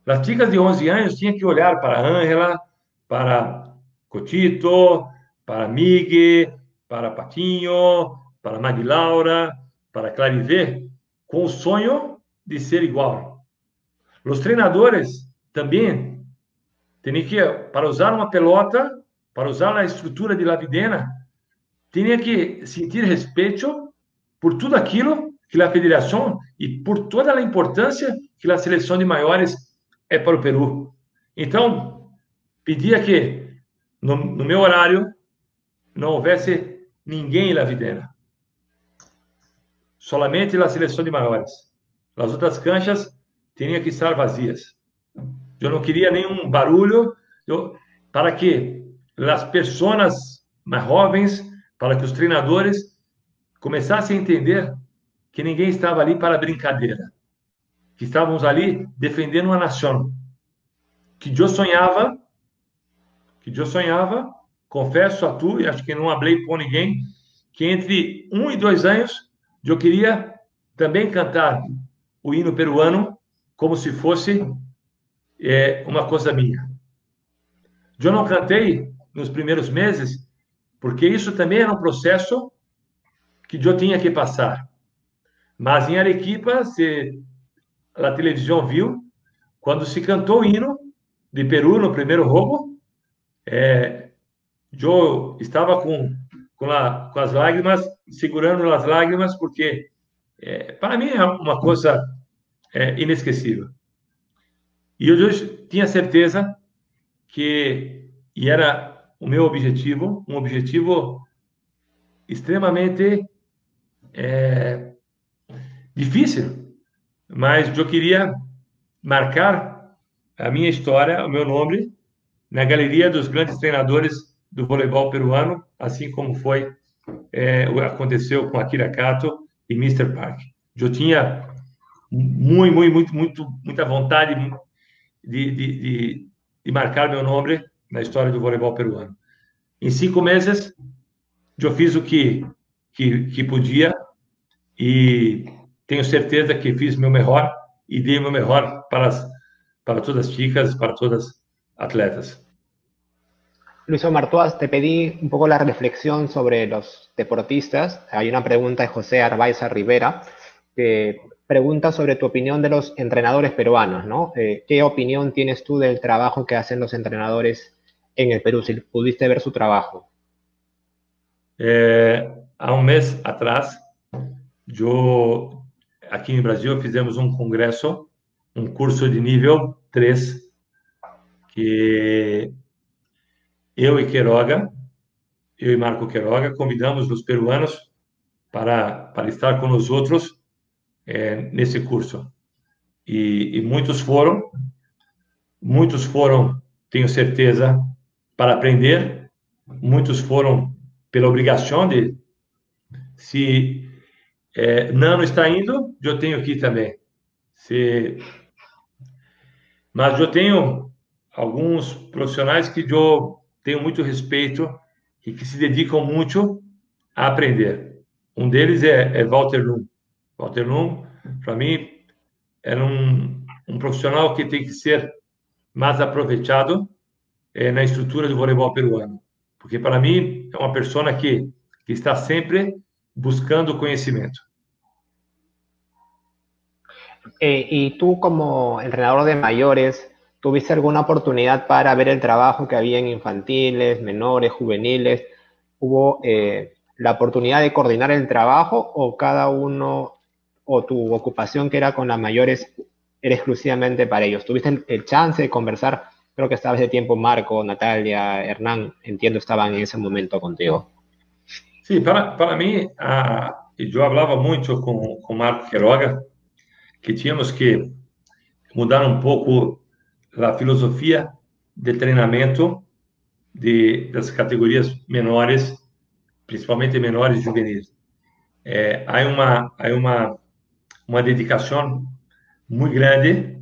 As chicas de 11 anos tinham que olhar para Ângela, para Cotito, para Migue, para Patinho, para Magui Laura, para Clarivé, com o sonho de ser igual. Os treinadores também têm que, para usar uma pelota, para usar a estrutura de Lavidena, tinha que sentir respeito por tudo aquilo que a federação e por toda a importância que a seleção de maiores é para o Peru. Então, pedia que no, no meu horário não houvesse ninguém em Lavidena. Somente a seleção de maiores. As outras canchas tinham que estar vazias. Eu não queria nenhum barulho. Eu, para que as pessoas mais jovens, para que os treinadores começassem a entender que ninguém estava ali para brincadeira, que estávamos ali defendendo uma nação, que eu sonhava, que eu sonhava, confesso a tu, e acho que não falei com ninguém, que entre um e dois anos eu queria também cantar o hino peruano como se fosse é, uma coisa minha. Eu não cantei nos primeiros meses, porque isso também era um processo que eu tinha que passar. Mas em Arequipa, se a televisão viu, quando se cantou o hino de Peru no primeiro roubo, é, eu estava com, com, a, com, as lágrimas, segurando as lágrimas, porque é, para mim é uma coisa é, inesquecível. E eu tinha certeza que e era o meu objetivo, um objetivo extremamente é, difícil, mas eu queria marcar a minha história, o meu nome, na galeria dos grandes treinadores do voleibol peruano, assim como foi é, aconteceu com Akira Kato e Mr. Park. Eu tinha muito, muito, muito, muita vontade de, de, de, de marcar meu nome na história do voleibol peruano. Em cinco meses, eu fiz o que, que, que podia e tenho certeza que fiz meu melhor e dei meu melhor para, as, para todas as chicas, para todas as atletas. Luis Omar, te pedí un poco la reflexión sobre los deportistas. Hay una pregunta de José Arbaiza Rivera que pregunta sobre tu opinión de los entrenadores peruanos, ¿no? Eh, ¿Qué opinión tienes tú del trabajo que hacen los entrenadores en el Perú, si pudiste ver su trabajo. É, há um mês atrás, eu, aqui em Brasil, fizemos um congresso, um curso de nível 3, que eu e Queiroga, eu e Marco Queiroga, convidamos os peruanos para, para estar com os outros é, nesse curso. E, e muitos foram, muitos foram, tenho certeza, para aprender, muitos foram pela obrigação de. Se é, Nano está indo, eu tenho que ir também. Se, mas eu tenho alguns profissionais que eu tenho muito respeito e que se dedicam muito a aprender. Um deles é, é Walter Lum. Walter Lum, para mim, era um, um profissional que tem que ser mais aproveitado é, na estrutura do voleibol peruano. Porque, para mim, é uma pessoa que, que está sempre buscando conhecimento. Eh, y tú como entrenador de mayores, ¿tuviste alguna oportunidad para ver el trabajo que había en infantiles, menores, juveniles? ¿Hubo eh, la oportunidad de coordinar el trabajo o cada uno o tu ocupación que era con las mayores era exclusivamente para ellos? ¿Tuviste el chance de conversar Creo que estaba ese tiempo Marco, Natalia, Hernán, entiendo, estaban en ese momento contigo. Sí, para, para mí, uh, yo hablaba mucho con, con Marco Queroga, que teníamos que mudar um pouco a filosofia de treinamento de, das categorias menores, principalmente menores juvenis. É, há uma há uma dedicação muito grande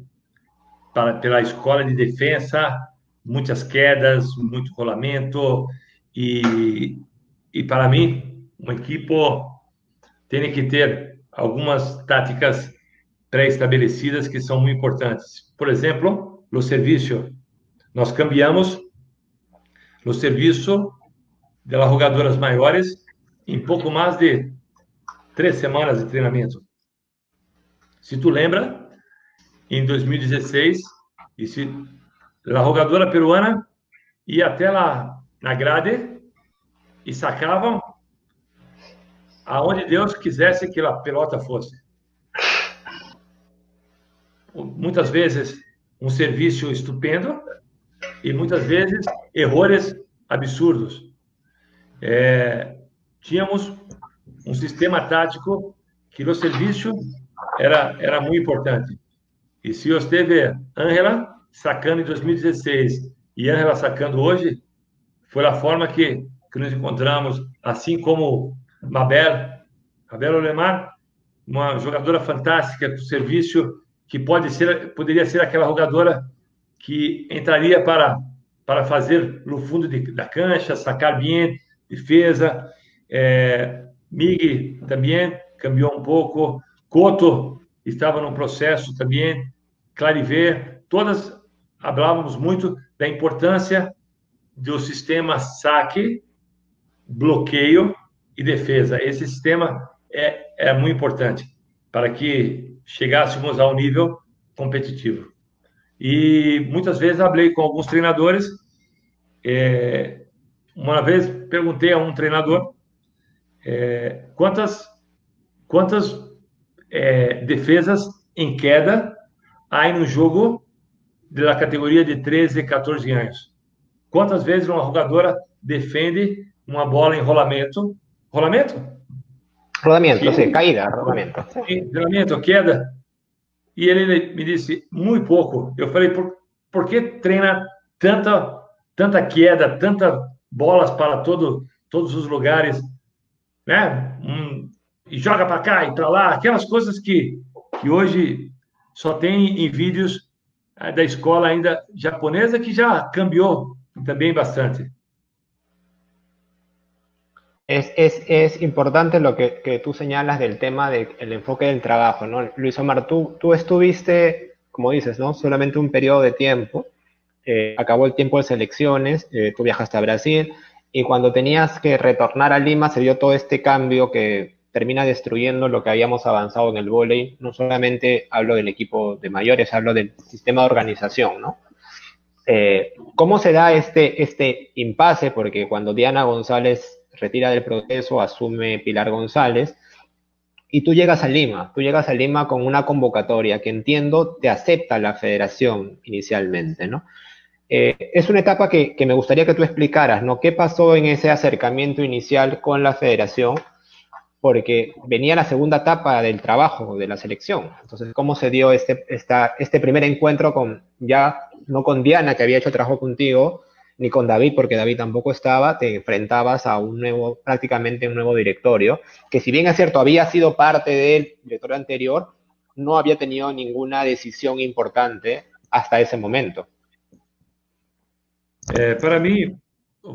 para, pela escola de defesa, muitas quedas, muito rolamento e e para mim uma equipe tem que ter algumas táticas pré-estabelecidas que são muito importantes. Por exemplo, no serviço, nós cambiamos no serviço de las jogadoras maiores em pouco mais de três semanas de treinamento. Se tu lembra, em 2016, e se a jogadora peruana ia até lá na grade e sacavam aonde Deus quisesse que a pelota fosse muitas vezes um serviço estupendo e muitas vezes erros absurdos. É, tínhamos um sistema tático que no serviço era era muito importante. E se eu teve Angela sacando em 2016 e Angela sacando hoje, foi a forma que, que nos encontramos, assim como Mabel, Mabel Olemar, uma jogadora fantástica do serviço que pode ser, poderia ser aquela jogadora que entraria para, para fazer no fundo de, da cancha, sacar bem, defesa. É, Mig também cambiou um pouco. Coto estava no processo também. Clariver, todas falávamos muito da importância do sistema saque, bloqueio e defesa. Esse sistema é, é muito importante para que chegássemos ao nível competitivo. E muitas vezes falei com alguns treinadores. É, uma vez perguntei a um treinador é, quantas quantas é, defesas em queda há no jogo da categoria de 13 e 14 anos. Quantas vezes uma jogadora defende uma bola em rolamento? Rolamento? Rodamiento, sí, caída, rodamiento. Sí, rodamiento, queda. E ele me disse, muito pouco. Eu falei, por, por que treina tanta, tanta queda, tantas bolas para todo, todos os lugares, né? E joga para cá e para lá, aquelas coisas que, que hoje só tem em vídeos eh, da escola ainda japonesa, que já cambiou também bastante. Es, importante lo que, tú señalas del tema del enfoque del trabajo, ¿no? Luis Omar, tú, tú estuviste, como dices, ¿no? Solamente un periodo de tiempo, eh, acabó el tiempo de selecciones, eh, tú viajaste a Brasil, y cuando tenías que retornar a Lima se dio todo este cambio que termina destruyendo lo que habíamos avanzado en el vóley. No solamente hablo del equipo de mayores, hablo del sistema de organización, ¿no? Eh, ¿Cómo se da este, este impasse? Porque cuando Diana González retira del proceso, asume Pilar González, y tú llegas a Lima, tú llegas a Lima con una convocatoria que entiendo te acepta la federación inicialmente, ¿no? Eh, es una etapa que, me gustaría que tú explicaras, ¿no? ¿Qué pasó en ese acercamiento inicial con la federación? Porque venía la segunda etapa del trabajo de la selección. Entonces, ¿cómo se dio este, este primer encuentro con, ya no con Diana, que había hecho trabajo contigo, ni con David, porque David tampoco estaba, te enfrentabas a un nuevo, prácticamente un nuevo directorio, que si bien es cierto, había sido parte del directorio anterior, no había tenido ninguna decisión importante hasta ese momento. Eh, para mí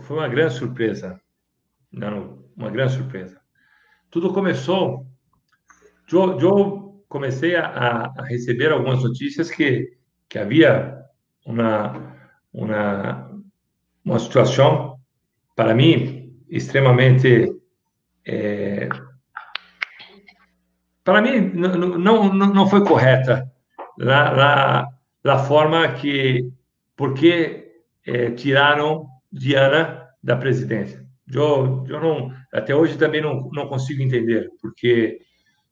fue una gran sorpresa, una gran sorpresa. Todo comenzó, yo, yo comencé a, a recibir algunas noticias que, que había una, una, uma situação, para mim, extremamente. É, para mim, não, não, não foi correta a, a forma que. Porque é, tiraram Diana da presidência. Eu, eu não, até hoje também não, não consigo entender, porque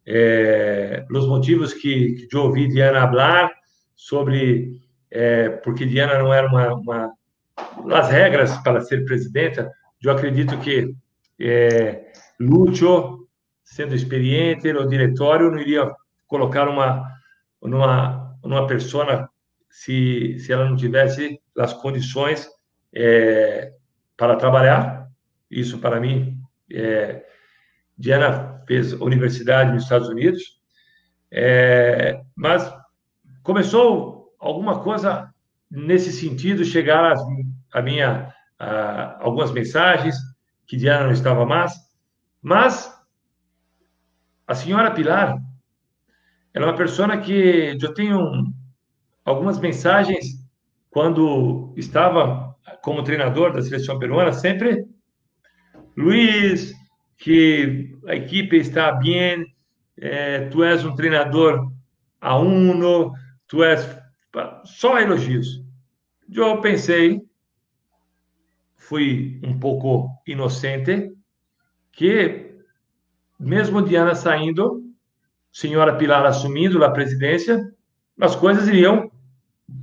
é, os motivos que, que eu ouvi Diana falar sobre é, porque Diana não era uma, uma as regras para ser presidenta. Eu acredito que é, Lúcio, sendo experiente no diretório, não iria colocar uma numa numa pessoa se se ela não tivesse as condições é, para trabalhar. Isso para mim é, Diana fez universidade nos Estados Unidos, é, mas começou alguma coisa nesse sentido chegar a, minha a, algumas mensagens que Diana não estava mais, mas a senhora Pilar ela é uma pessoa que eu tenho algumas mensagens quando estava como treinador da seleção peruana sempre Luiz que a equipe está bem, é, tu és um treinador a uno, tu és só elogios. Eu pensei, fui um pouco inocente, que mesmo Diana saindo, senhora Pilar assumindo a presidência, as coisas iriam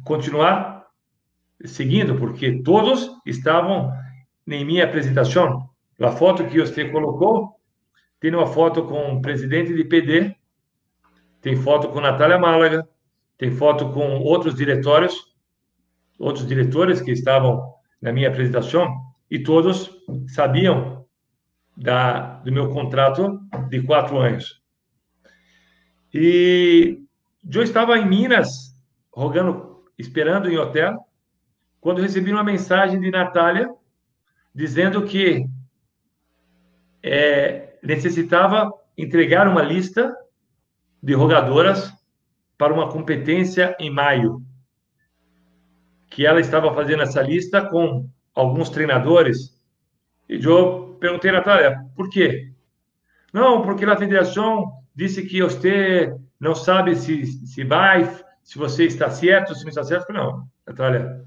continuar seguindo, porque todos estavam em minha apresentação. A foto que você colocou tem uma foto com o presidente de PD, tem foto com Natália Málaga, tem foto com outros diretórios, outros diretores que estavam na minha apresentação, e todos sabiam da, do meu contrato de quatro anos. E eu estava em Minas, rogando, esperando em hotel, quando recebi uma mensagem de Natália dizendo que é, necessitava entregar uma lista de rogadoras para uma competência em maio. Que ela estava fazendo essa lista com alguns treinadores. E eu perguntei, Natália, por quê? Não, porque a federação disse que você não sabe se, se vai, se você está certo, se não está certo. Não, Natália,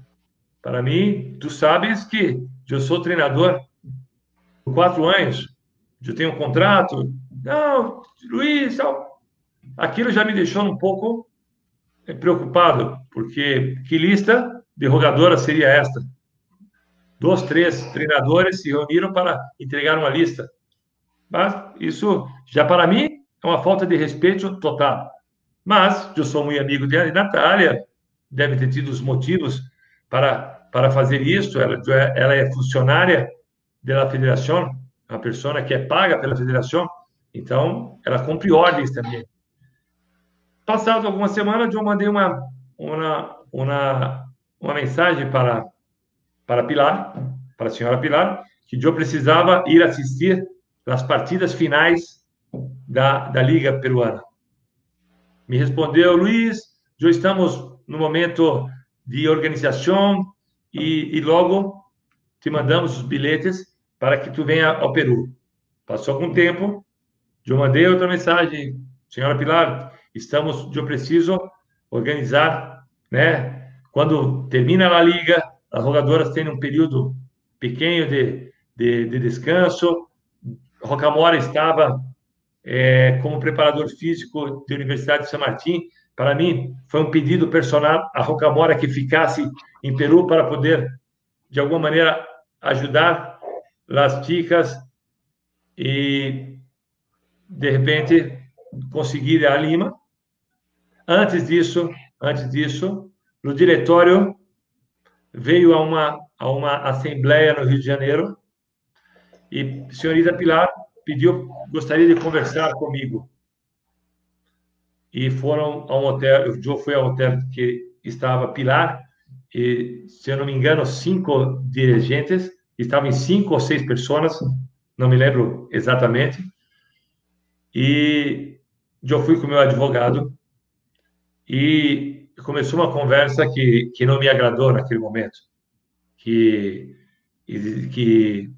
para mim, tu sabes que eu sou treinador por quatro anos eu tenho um contrato. Não, Luiz, aquilo já me deixou um pouco é, preocupado, porque que lista de rogadora seria esta? Dois, três treinadores se reuniram para entregar uma lista. Mas isso, já para mim, é uma falta de respeito total. Mas eu sou muito amigo dela e Natália deve ter tido os motivos para, para fazer isso. Ela, ela é funcionária da federação uma pessoa que é paga pela federação, então ela cumpre ordens também. Passado algumas semanas, eu mandei uma uma uma, uma mensagem para para Pilar, para a senhora Pilar, que eu precisava ir assistir as partidas finais da, da Liga Peruana. Me respondeu, Luiz, já estamos no momento de organização e, e logo te mandamos os bilhetes para que tu venha ao Peru. Passou algum tempo, eu mandei outra mensagem, senhora Pilar, estamos, eu preciso organizar, né? Quando termina a liga, as jogadoras têm um período pequeno de, de, de descanso. Rocamora estava é, como preparador físico da Universidade de São Martin. Para mim, foi um pedido personal a Rocamora que ficasse em Peru para poder, de alguma maneira, ajudar las chicas e de repente conseguir ir a Lima. Antes disso, antes disso, no diretório veio a uma a uma assembleia no Rio de Janeiro e a senhorita Pilar pediu gostaria de conversar comigo. E foram a hotel, eu fui ao hotel que estava Pilar e, se eu não me engano, cinco dirigentes estavam em cinco ou seis pessoas, não me lembro exatamente, e eu fui com meu advogado e começou uma conversa que, que não me agradou naquele momento, que, que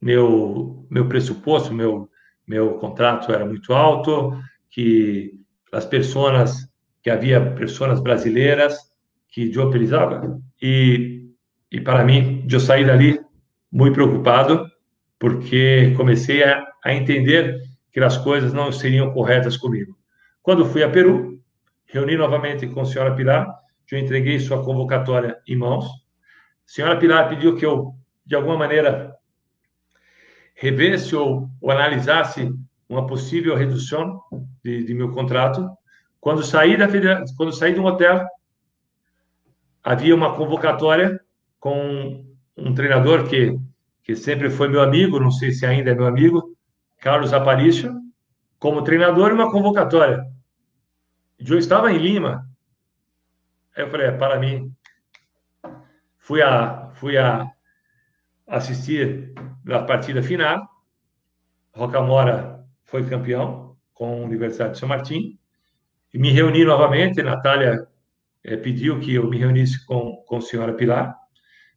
meu, meu pressuposto, meu, meu contrato era muito alto, que as pessoas, que havia pessoas brasileiras que eu utilizava, e, e para mim, eu saí dali muito preocupado, porque comecei a, a entender que as coisas não seriam corretas comigo. Quando fui a Peru, reuni novamente com a senhora Pilar, eu entreguei sua convocatória em mãos. A senhora Pilar pediu que eu, de alguma maneira, revesse ou, ou analisasse uma possível redução de, de meu contrato. Quando saí da quando saí um hotel, havia uma convocatória com um treinador que que sempre foi meu amigo, não sei se ainda é meu amigo, Carlos Aparício, como treinador e uma convocatória. Eu estava em Lima. Aí eu falei, é, para mim, fui a fui a assistir a partida final. Rocamora foi campeão com a Universidade de São Martim. E me reuni novamente. Natália é, pediu que eu me reunisse com, com a senhora Pilar,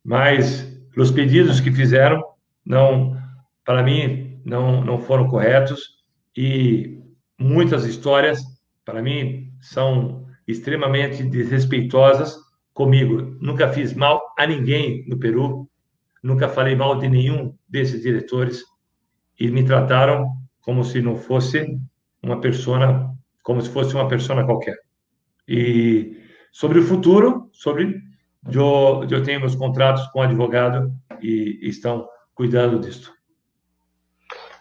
mas os pedidos que fizeram não, para mim, não, não foram corretos e muitas histórias, para mim, são extremamente desrespeitosas comigo. Nunca fiz mal a ninguém no Peru, nunca falei mal de nenhum desses diretores e me trataram como se não fosse uma pessoa, como se fosse uma pessoa qualquer. E sobre o futuro, sobre eu, eu tenho contratos com advogado e estão cuidando disso.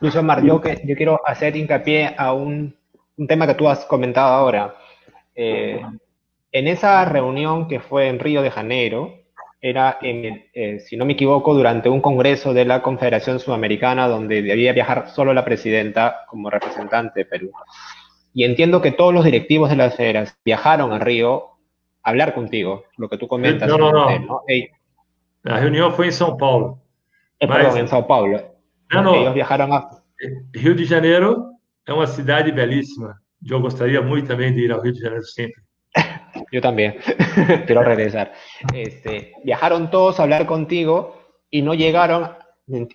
Luis Omar, yo, que, yo quiero hacer hincapié a un, un, tema que tú has comentado ahora. Eh, en esa reunión que fue en Río de Janeiro, era, en, eh, si no me equivoco, durante un congreso de la Confederación Sudamericana donde debía viajar solo la presidenta como representante de Perú. Y entiendo que todos los directivos de la federación viajaron a Río hablar contigo, lo que tú comentas. No, no, no. ¿no? Hey. La reunión fue en São Paulo. É, Mas, perdão, em São Paulo. Não, não. Eles viajaram a... Rio de Janeiro é uma cidade belíssima. Eu gostaria muito também de ir ao Rio de Janeiro sempre. Yo también, quiero regresar. Este, viajaron todos a hablar contigo y no llegaron,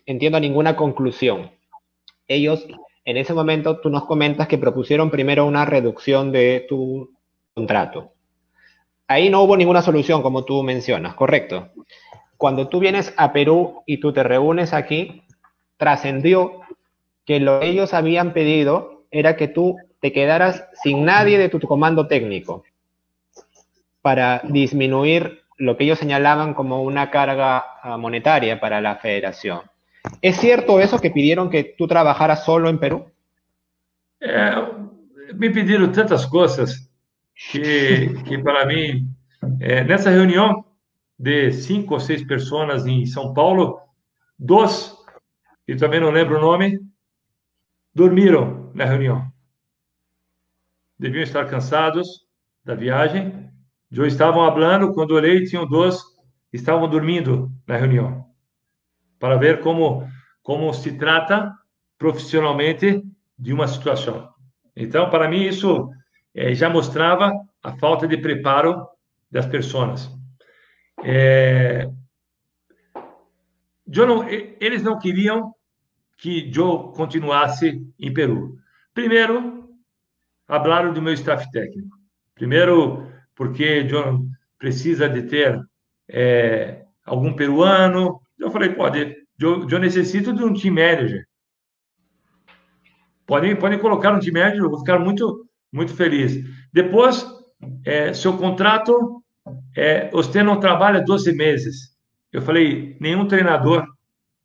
entiendo, a ninguna conclusión. Ellos, en ese momento, tú nos comentas que propusieron primero una reducción de tu contrato. Ahí no hubo ninguna solución, como tú mencionas, ¿correcto? cuando tú vienes a Perú y tú te reúnes aquí, trascendió que lo que ellos habían pedido era que tú te quedaras sin nadie de tu comando técnico para disminuir lo que ellos señalaban como una carga ah, monetaria para la federación. ¿Es cierto eso que pidieron que tú trabajaras solo en Perú? Eh, me pidieron tantas cosas que, que para mí, en esa reunión, de cinco ou seis pessoas em São Paulo, dois, e também não lembro o nome, dormiram na reunião. Deviam estar cansados da viagem. Já estavam falando, quando olhei, tinham dois, estavam dormindo na reunião. Para ver como, como se trata profissionalmente de uma situação. Então, para mim, isso é, já mostrava a falta de preparo das pessoas. É, eles não queriam que Joe continuasse em Peru. Primeiro, falaram do meu staff técnico. Primeiro, porque John precisa de ter é, algum peruano. Eu falei, pode, eu, eu necessito de um team manager. Podem, podem colocar um team manager, eu vou ficar muito, muito feliz. Depois, é, seu contrato é, você não trabalha 12 meses. Eu falei, nenhum treinador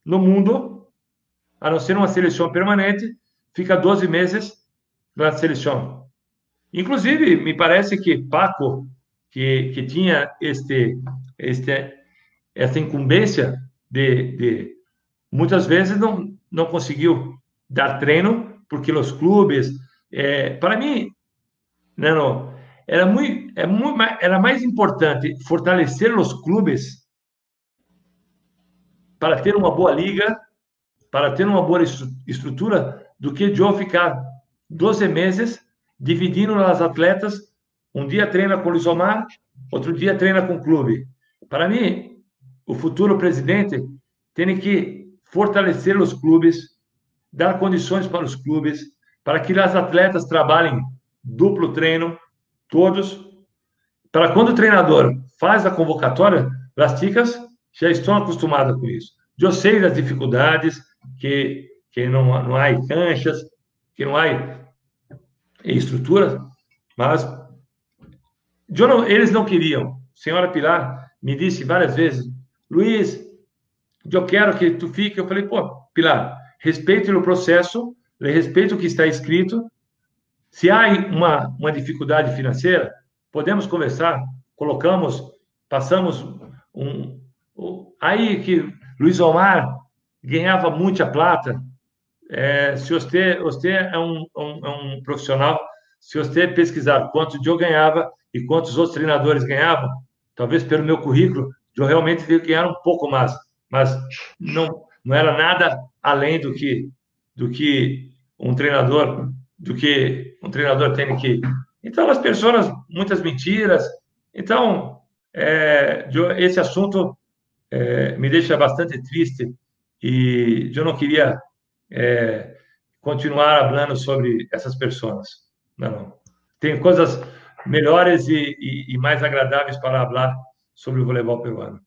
no mundo, a não ser uma seleção permanente, fica 12 meses na seleção. Inclusive, me parece que Paco, que, que tinha este, este, essa incumbência de, de muitas vezes não, não conseguiu dar treino, porque os clubes, é, para mim, não, era muito, é muito, era mais importante fortalecer os clubes para ter uma boa liga, para ter uma boa estrutura, do que eu ficar 12 meses dividindo as atletas. Um dia treina com o Lisomar, outro dia treina com o clube. Para mim, o futuro presidente tem que fortalecer os clubes, dar condições para os clubes, para que as atletas trabalhem duplo treino, todos, para quando o treinador faz a convocatória, as ticas já estão acostumadas com isso. Eu sei das dificuldades, que, que não, não há canchas, que não há estrutura, mas não, eles não queriam. senhora Pilar me disse várias vezes, Luiz, eu quero que tu fique. Eu falei, pô, Pilar, respeite o processo, respeite o que está escrito. Se há uma, uma dificuldade financeira, podemos conversar, colocamos, passamos um, um aí que Luiz Omar ganhava muita plata. É, se você, você é um, um, é um profissional, se você pesquisar quanto eu ganhava e quantos outros treinadores ganhavam, talvez pelo meu currículo, eu realmente vi que ganhar um pouco mais, mas não, não era nada além do que do que um treinador do que um treinador tem que então as pessoas muitas mentiras então é, esse assunto é, me deixa bastante triste e eu não queria é, continuar falando sobre essas pessoas não, não. tem coisas melhores e, e, e mais agradáveis para falar sobre o voleibol peruano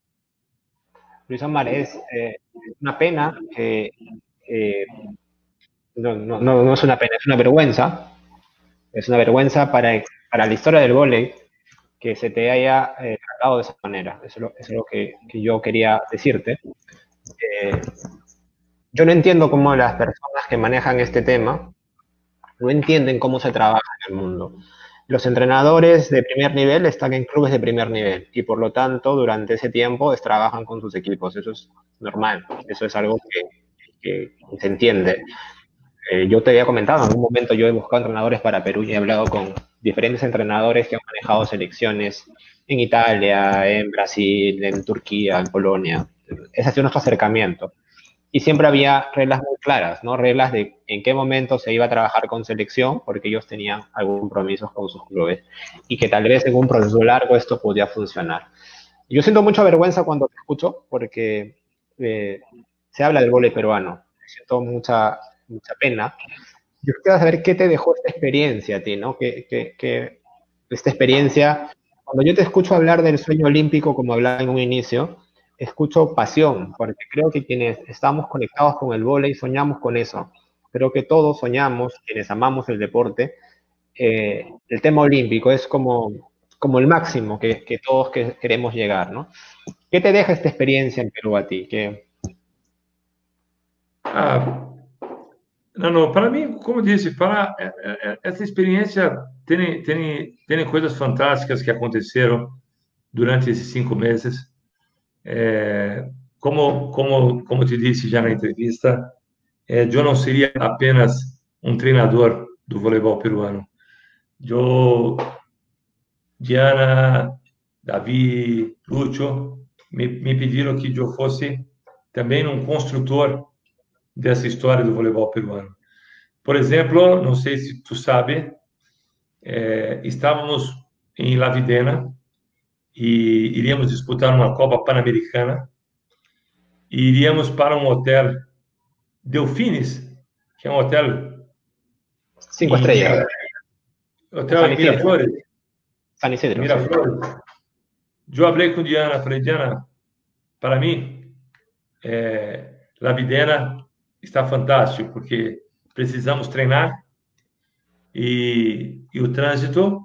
Luis Omar, es eh, una pena que eh, no, no, no, es una pena, es una vergüenza. Es una vergüenza para, para la historia del vóley que se te haya eh, tratado de esa manera. Eso es lo, que, yo quería decirte. Eh, yo no entiendo cómo las personas que manejan este tema no entienden cómo se trabaja en el mundo. Los entrenadores de primer nivel están en clubes de primer nivel y por lo tanto durante ese tiempo trabajan con sus equipos. Eso es normal, eso es algo que, se entiende. Eh, yo te había comentado, en algún momento yo he buscado entrenadores para Perú y he hablado con diferentes entrenadores que han manejado selecciones en Italia, en Brasil, en Turquía, en Polonia. Ese ha sido nuestro acercamiento y siempre había reglas muy claras, ¿no? Reglas de en qué momento se iba a trabajar con selección, porque ellos tenían algún compromiso con sus clubes, y que tal vez en un proceso largo esto podía funcionar. Yo siento mucha vergüenza cuando te escucho, porque eh, se habla del vóley peruano. Siento mucha, mucha pena. Yo quiero saber qué te dejó esta experiencia a ti, ¿no? Que, que, esta experiencia, cuando yo te escucho hablar del sueño olímpico, como hablaba en un inicio, escucho pasión, porque creo que quienes estamos conectados con el vóley soñamos con eso. Creo que todos soñamos, quienes amamos el deporte, eh, el tema olímpico es como, como el máximo que, que todos que queremos llegar, ¿no? ¿Qué te deja esta experiencia en Perú a ti? ¿Qué... Ah, não, não, para mim, como disse, para essa experiência tem, tem, tem coisas fantásticas que aconteceram durante esses cinco meses. É, como, como, como te disse já na entrevista, é, eu não seria apenas um treinador do voleibol peruano. Eu, Diana, Davi, Lúcio, me, me pediram que eu fosse também um construtor dessa história do voleibol peruano. Por exemplo, não sei se tu sabe, é, estávamos em La Videna, e iríamos disputar uma Copa Pan-Americana e iríamos para um hotel Delfines, que é um hotel cinco estrelas. Hotel Miraflores. San Isidro. Miraflores. Eu falei com Diana, falei, Diana, para mim, é, La Videna está fantástico, porque precisamos treinar e, e o trânsito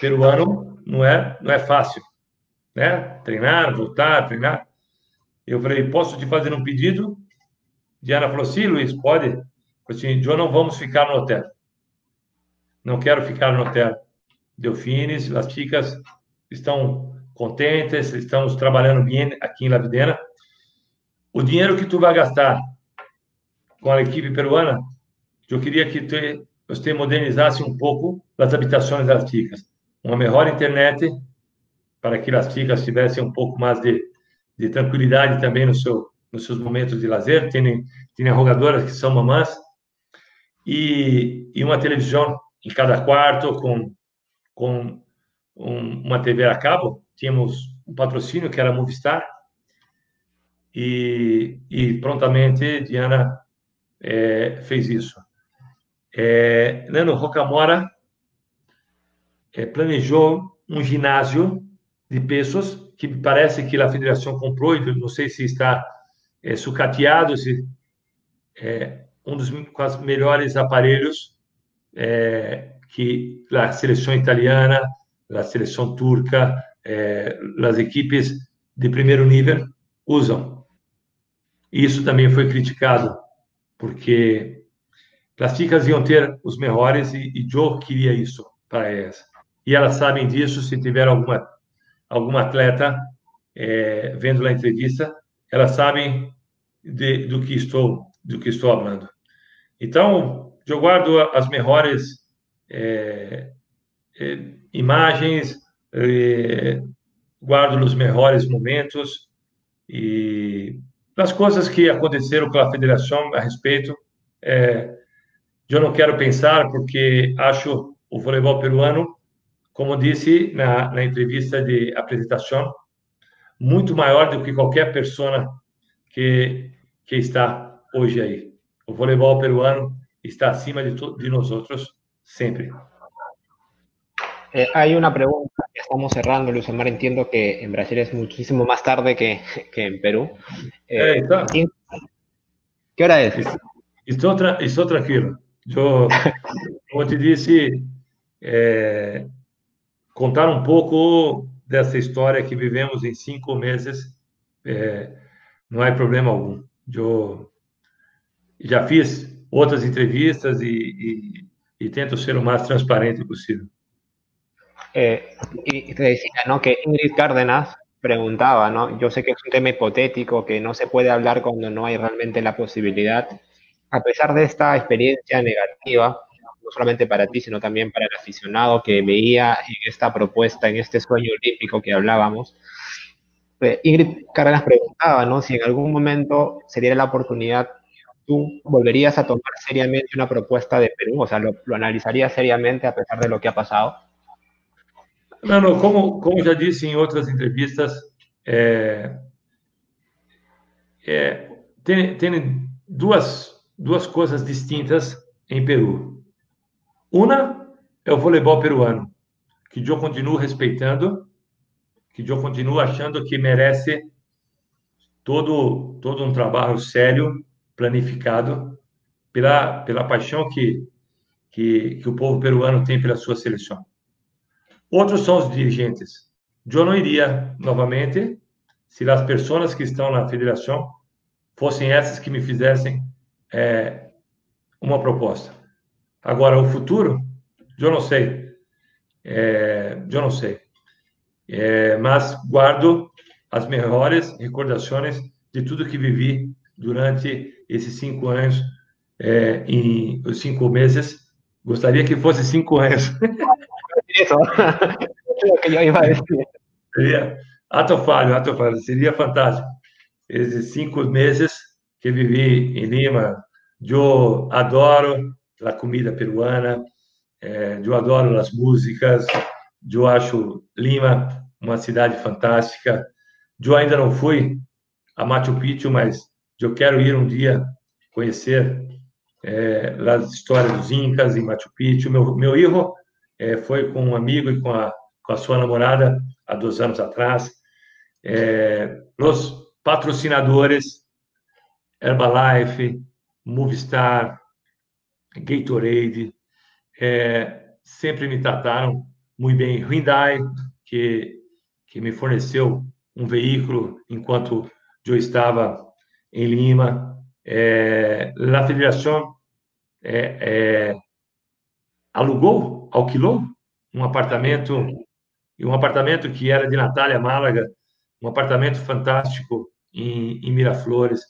peruano não é, não é fácil, né? Treinar, voltar, treinar. Eu falei, posso te fazer um pedido? Diana falou, sim, Luiz, pode. Eu falei assim, não vamos ficar no hotel. Não quero ficar no hotel. Delfines, as chicas estão contentes, estamos trabalhando bem aqui em La Videna. O dinheiro que tu vai gastar com a equipe peruana, eu queria que tu, você modernizasse um pouco as habitações das chicas uma melhor internet para que as chicas tivessem um pouco mais de, de tranquilidade também no seu, nos seus momentos de lazer. Tem, tem rogadoras que são mamãs. E, e uma televisão em cada quarto com, com um, uma TV a cabo. Tínhamos um patrocínio que era Movistar. E, e prontamente Diana é, fez isso. É, Nano Rocamora é, planejou um ginásio de pessoas que parece que a federação comprou, não sei se está é, sucateado, se é um dos melhores aparelhos é, que a seleção italiana, a seleção turca, é, as equipes de primeiro nível usam. Isso também foi criticado, porque as chicas iam ter os melhores e, e Joe queria isso para elas. E elas sabem disso, se tiver alguma, alguma atleta é, vendo a entrevista, elas sabem de, do que estou do que estou falando. Então, eu guardo as melhores é, é, imagens, é, guardo os melhores momentos e as coisas que aconteceram com a federação a respeito. É, eu não quero pensar porque acho o voleibol peruano, como disse na, na entrevista de apresentação, muito maior do que qualquer pessoa que, que está hoje aí. O voleibol peruano está acima de, de nós outros sempre. Eh, hay una pregunta que estamos cerrando, Luis Omar. Entiendo que en Brasil es muchísimo más tarde que, que en Perú. Eh, eh, ¿Qué hora es? Estou, tra estou tranquilo. Eu, como te disse, é, contar um pouco dessa história que vivemos em cinco meses é, não há problema algum. Eu já fiz outras entrevistas e, e, e tento ser o mais transparente possível. Eh, y te decía, ¿no? Que Ingrid Cárdenas preguntaba, ¿no? Yo sé que es un tema hipotético, que no se puede hablar cuando no hay realmente la posibilidad. A pesar de esta experiencia negativa, no solamente para ti, sino también para el aficionado que veía en esta propuesta, en este sueño olímpico que hablábamos, eh, Ingrid Cárdenas preguntaba, ¿no? Si en algún momento se diera la oportunidad, tú volverías a tomar seriamente una propuesta de Perú, o sea, lo, lo analizarías seriamente a pesar de lo que ha pasado. Não, não, como, como já disse em outras entrevistas, é, é, tem, tem duas, duas coisas distintas em Peru. Uma é o voleibol peruano, que eu continuo respeitando, que eu continuo achando que merece todo, todo um trabalho sério, planificado, pela, pela paixão que, que, que o povo peruano tem pela sua seleção. Outros são os dirigentes. Eu não iria novamente se as pessoas que estão na federação fossem essas que me fizessem é, uma proposta. Agora, o futuro, eu não sei. É, eu não sei. É, mas guardo as melhores recordações de tudo que vivi durante esses cinco anos, é, em os cinco meses. Gostaria que fosse cinco anos. Isso. Seria ato falho, ato falho. Seria fantástico. Esses cinco meses que vivi em Lima, eu adoro a comida peruana, eh, eu adoro as músicas, eu acho Lima uma cidade fantástica. Eu ainda não fui a Machu Picchu, mas eu quero ir um dia conhecer é, as histórias dos Incas em Machu Picchu. Meu, meu erro é, foi com um amigo e com a, com a sua namorada há dois anos atrás. É, os patrocinadores Herbalife, Movistar, Gatorade, é, sempre me trataram muito bem. Hyundai, que, que me forneceu um veículo enquanto eu estava em Lima. É, a federação é, é, alugou alquilou um apartamento, um apartamento que era de Natália Málaga, um apartamento fantástico em, em Miraflores.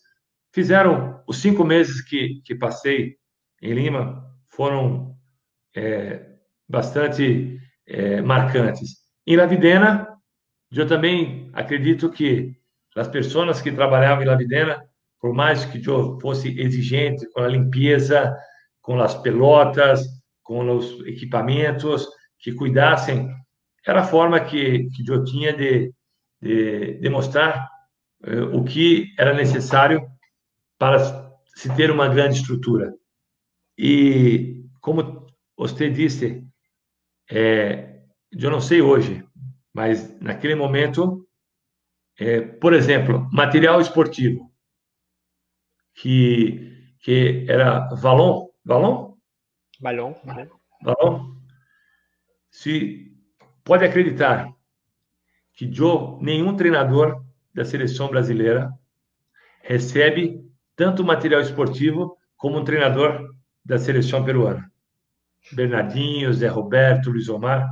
Fizeram os cinco meses que, que passei em Lima, foram é, bastante é, marcantes. Em Lavidena, eu também acredito que as pessoas que trabalhavam em Lavidena, por mais que eu fosse exigente com a limpeza, com as pelotas, com os equipamentos, que cuidassem. Era a forma que, que eu tinha de, de demonstrar uh, o que era necessário para se ter uma grande estrutura. E, como você disse, é, eu não sei hoje, mas naquele momento, é, por exemplo, material esportivo, que, que era valon, valon Balão. Balão. Se pode acreditar que Joe, nenhum treinador da seleção brasileira recebe tanto material esportivo como um treinador da seleção peruana. Bernardinho, Zé Roberto, Luiz Omar,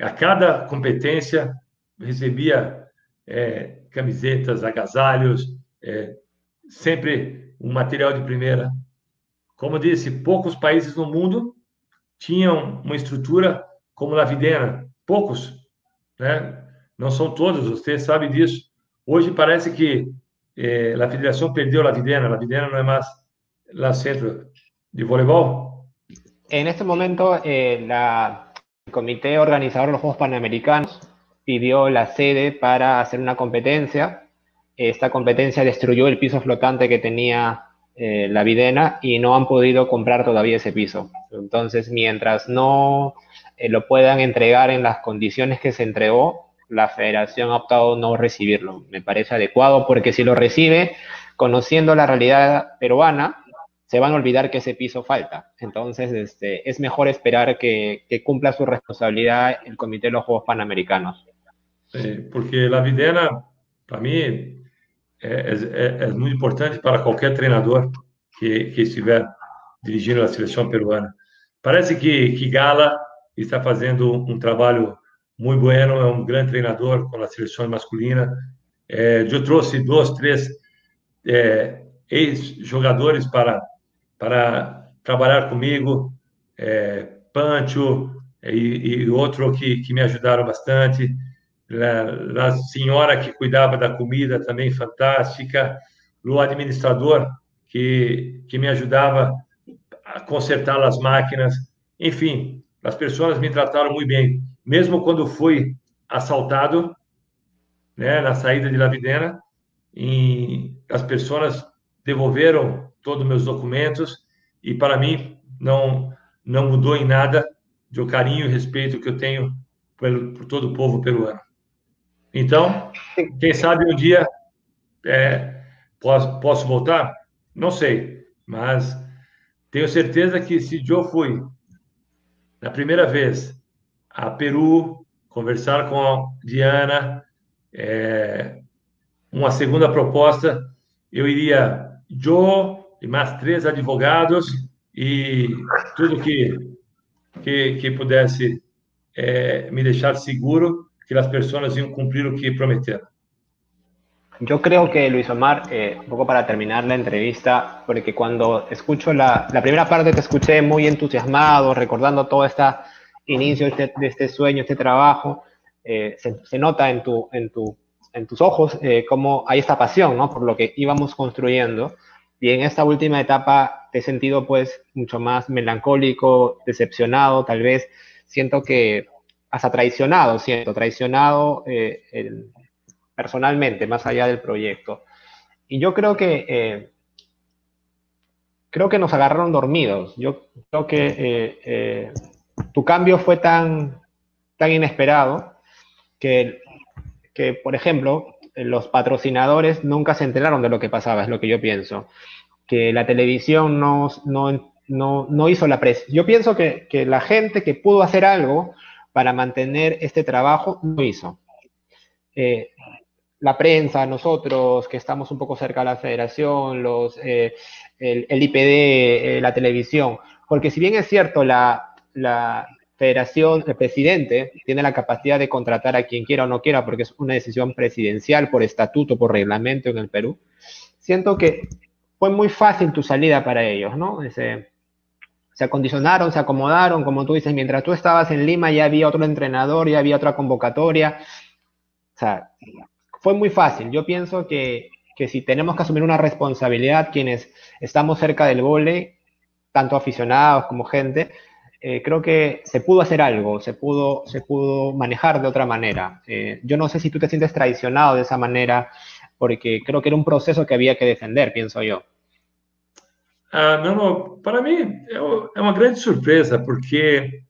a cada competência recebia é, camisetas, agasalhos, é, sempre um material de primeira. Como disse, poucos países no mundo tinham uma estrutura como a Videna, poucos, né? Não são todos, você sabe disso. Hoje parece que eh, a federação perdeu a Videna, a Videna não é mais la centro de voleibol. En este momento, eh, la, el comité organizador de los Juegos Panamericanos pidió la sede para hacer una competencia. Esta competencia destruyó el piso flotante que tenía eh, la Videna y no han podido comprar todavía ese piso. Entonces, mientras no eh, lo puedan entregar en las condiciones que se entregó, la federación ha optado no recibirlo. Me parece adecuado porque si lo recibe, conociendo la realidad peruana, se van a olvidar que ese piso falta. Entonces, este, es mejor esperar que, cumpla su responsabilidad el Comité de los Juegos Panamericanos. Sí, porque la Videna, para mí, es, es, es, muy importante para cualquier entrenador que, que estiver dirigindo a seleção peruana. Parece que, que Gala está fazendo um trabalho muito bueno, é um grande treinador com a seleção masculina. É, eu trouxe dois, três é, ex-jogadores para para trabalhar comigo, é, Pancho e, e, outro que, que me ajudaram bastante. A, a, senhora que cuidava da comida também fantástica, o administrador que, que me ajudava a consertar as máquinas. Enfim, as pessoas me trataram muito bem. Mesmo quando fui assaltado, né, na saída de Lavidena, e as pessoas devolveram todos os meus documentos e para mim não não mudou em nada do carinho e respeito que eu tenho por, por todo o povo peruano. Então, quem sabe um dia é, posso, posso voltar? Não sei, mas tenho certeza que se eu fui na primeira vez a Peru conversar com a Diana, é, uma segunda proposta, eu iria eu e mais três advogados e tudo que, que, que pudesse é, me deixar seguro que as pessoas iam cumprir o que prometeram. Yo creo que Luis Omar, eh, un poco para terminar la entrevista, porque cuando escucho la, la, primera parte te escuché muy entusiasmado, recordando todo este inicio de este, de este sueño, este trabajo, eh, se, se, nota en, tu, en, tu, en tus ojos eh, cómo hay esta pasión ¿no? por lo que íbamos construyendo. Y en esta última etapa te he sentido pues mucho más melancólico, decepcionado, tal vez siento que hasta traicionado, siento, traicionado eh, el, personalmente, más allá del proyecto. Y yo creo que eh, creo que nos agarraron dormidos. Yo creo que eh, eh, tu cambio fue tan, tan inesperado que, que, por ejemplo, los patrocinadores nunca se enteraron de lo que pasaba, es lo que yo pienso. Que la televisión no, no, no, no hizo la presión. Yo pienso que, que, la gente que pudo hacer algo para mantener este trabajo no hizo. Eh, la prensa, nosotros que estamos un poco cerca de la federación, los, eh, el, el, IPD, eh, la televisión, porque si bien es cierto, la, la federación, el presidente tiene la capacidad de contratar a quien quiera o no quiera, porque es una decisión presidencial por estatuto, por reglamento en el Perú, siento que fue muy fácil tu salida para ellos, ¿no? Ese, se acondicionaron, se acomodaron, como tú dices, mientras tú estabas en Lima ya había otro entrenador, ya había otra convocatoria. O sea, fue muy fácil. Yo pienso que, que si tenemos que asumir una responsabilidad quienes estamos cerca del vole, tanto aficionados como gente, eh, creo que se pudo hacer algo, se pudo, se pudo manejar de otra manera. Eh, yo no sé si tú te sientes traicionado de esa manera, porque creo que era un proceso que había que defender, pienso yo. Ah, não, não, para mim é uma grande surpresa, porque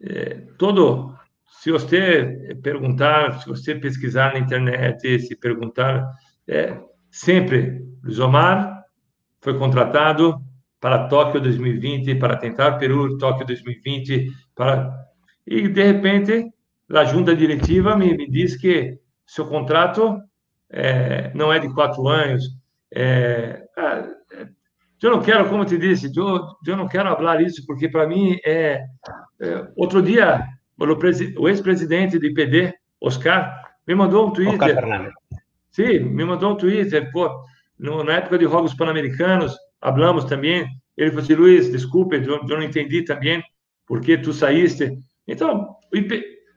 é, todo, se você perguntar, se você pesquisar na internet, se perguntar, é, sempre, Luiz Omar foi contratado para Tóquio 2020, para tentar Peru, Tóquio 2020, para... e de repente a junta diretiva me, me diz que seu contrato é, não é de quatro anos. É, eu não quero, como te disse, eu, eu não quero falar isso, porque para mim é, é, Outro dia, o ex-presidente do IPD, Oscar, me mandou um Twitter. Sim, me mandou um Twitter, pô, no, na época de Jogos Pan-Americanos, hablamos também. Ele falou assim: Luiz, desculpe, eu, eu não entendi também porque tu saíste. Então,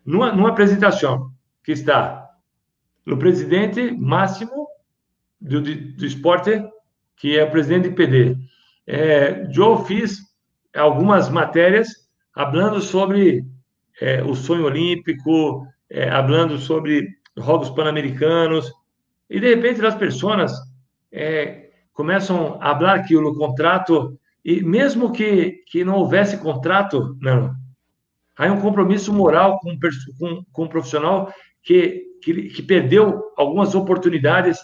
numa, numa apresentação que está no presidente máximo do, do esporte, que é presidente do IPD, é, eu fiz algumas matérias falando sobre é, o sonho olímpico, é, falando sobre Jogos Pan-Americanos, e de repente as pessoas é, começam a falar que o contrato, e mesmo que, que não houvesse contrato, não, há um compromisso moral com, com, com um profissional que, que, que perdeu algumas oportunidades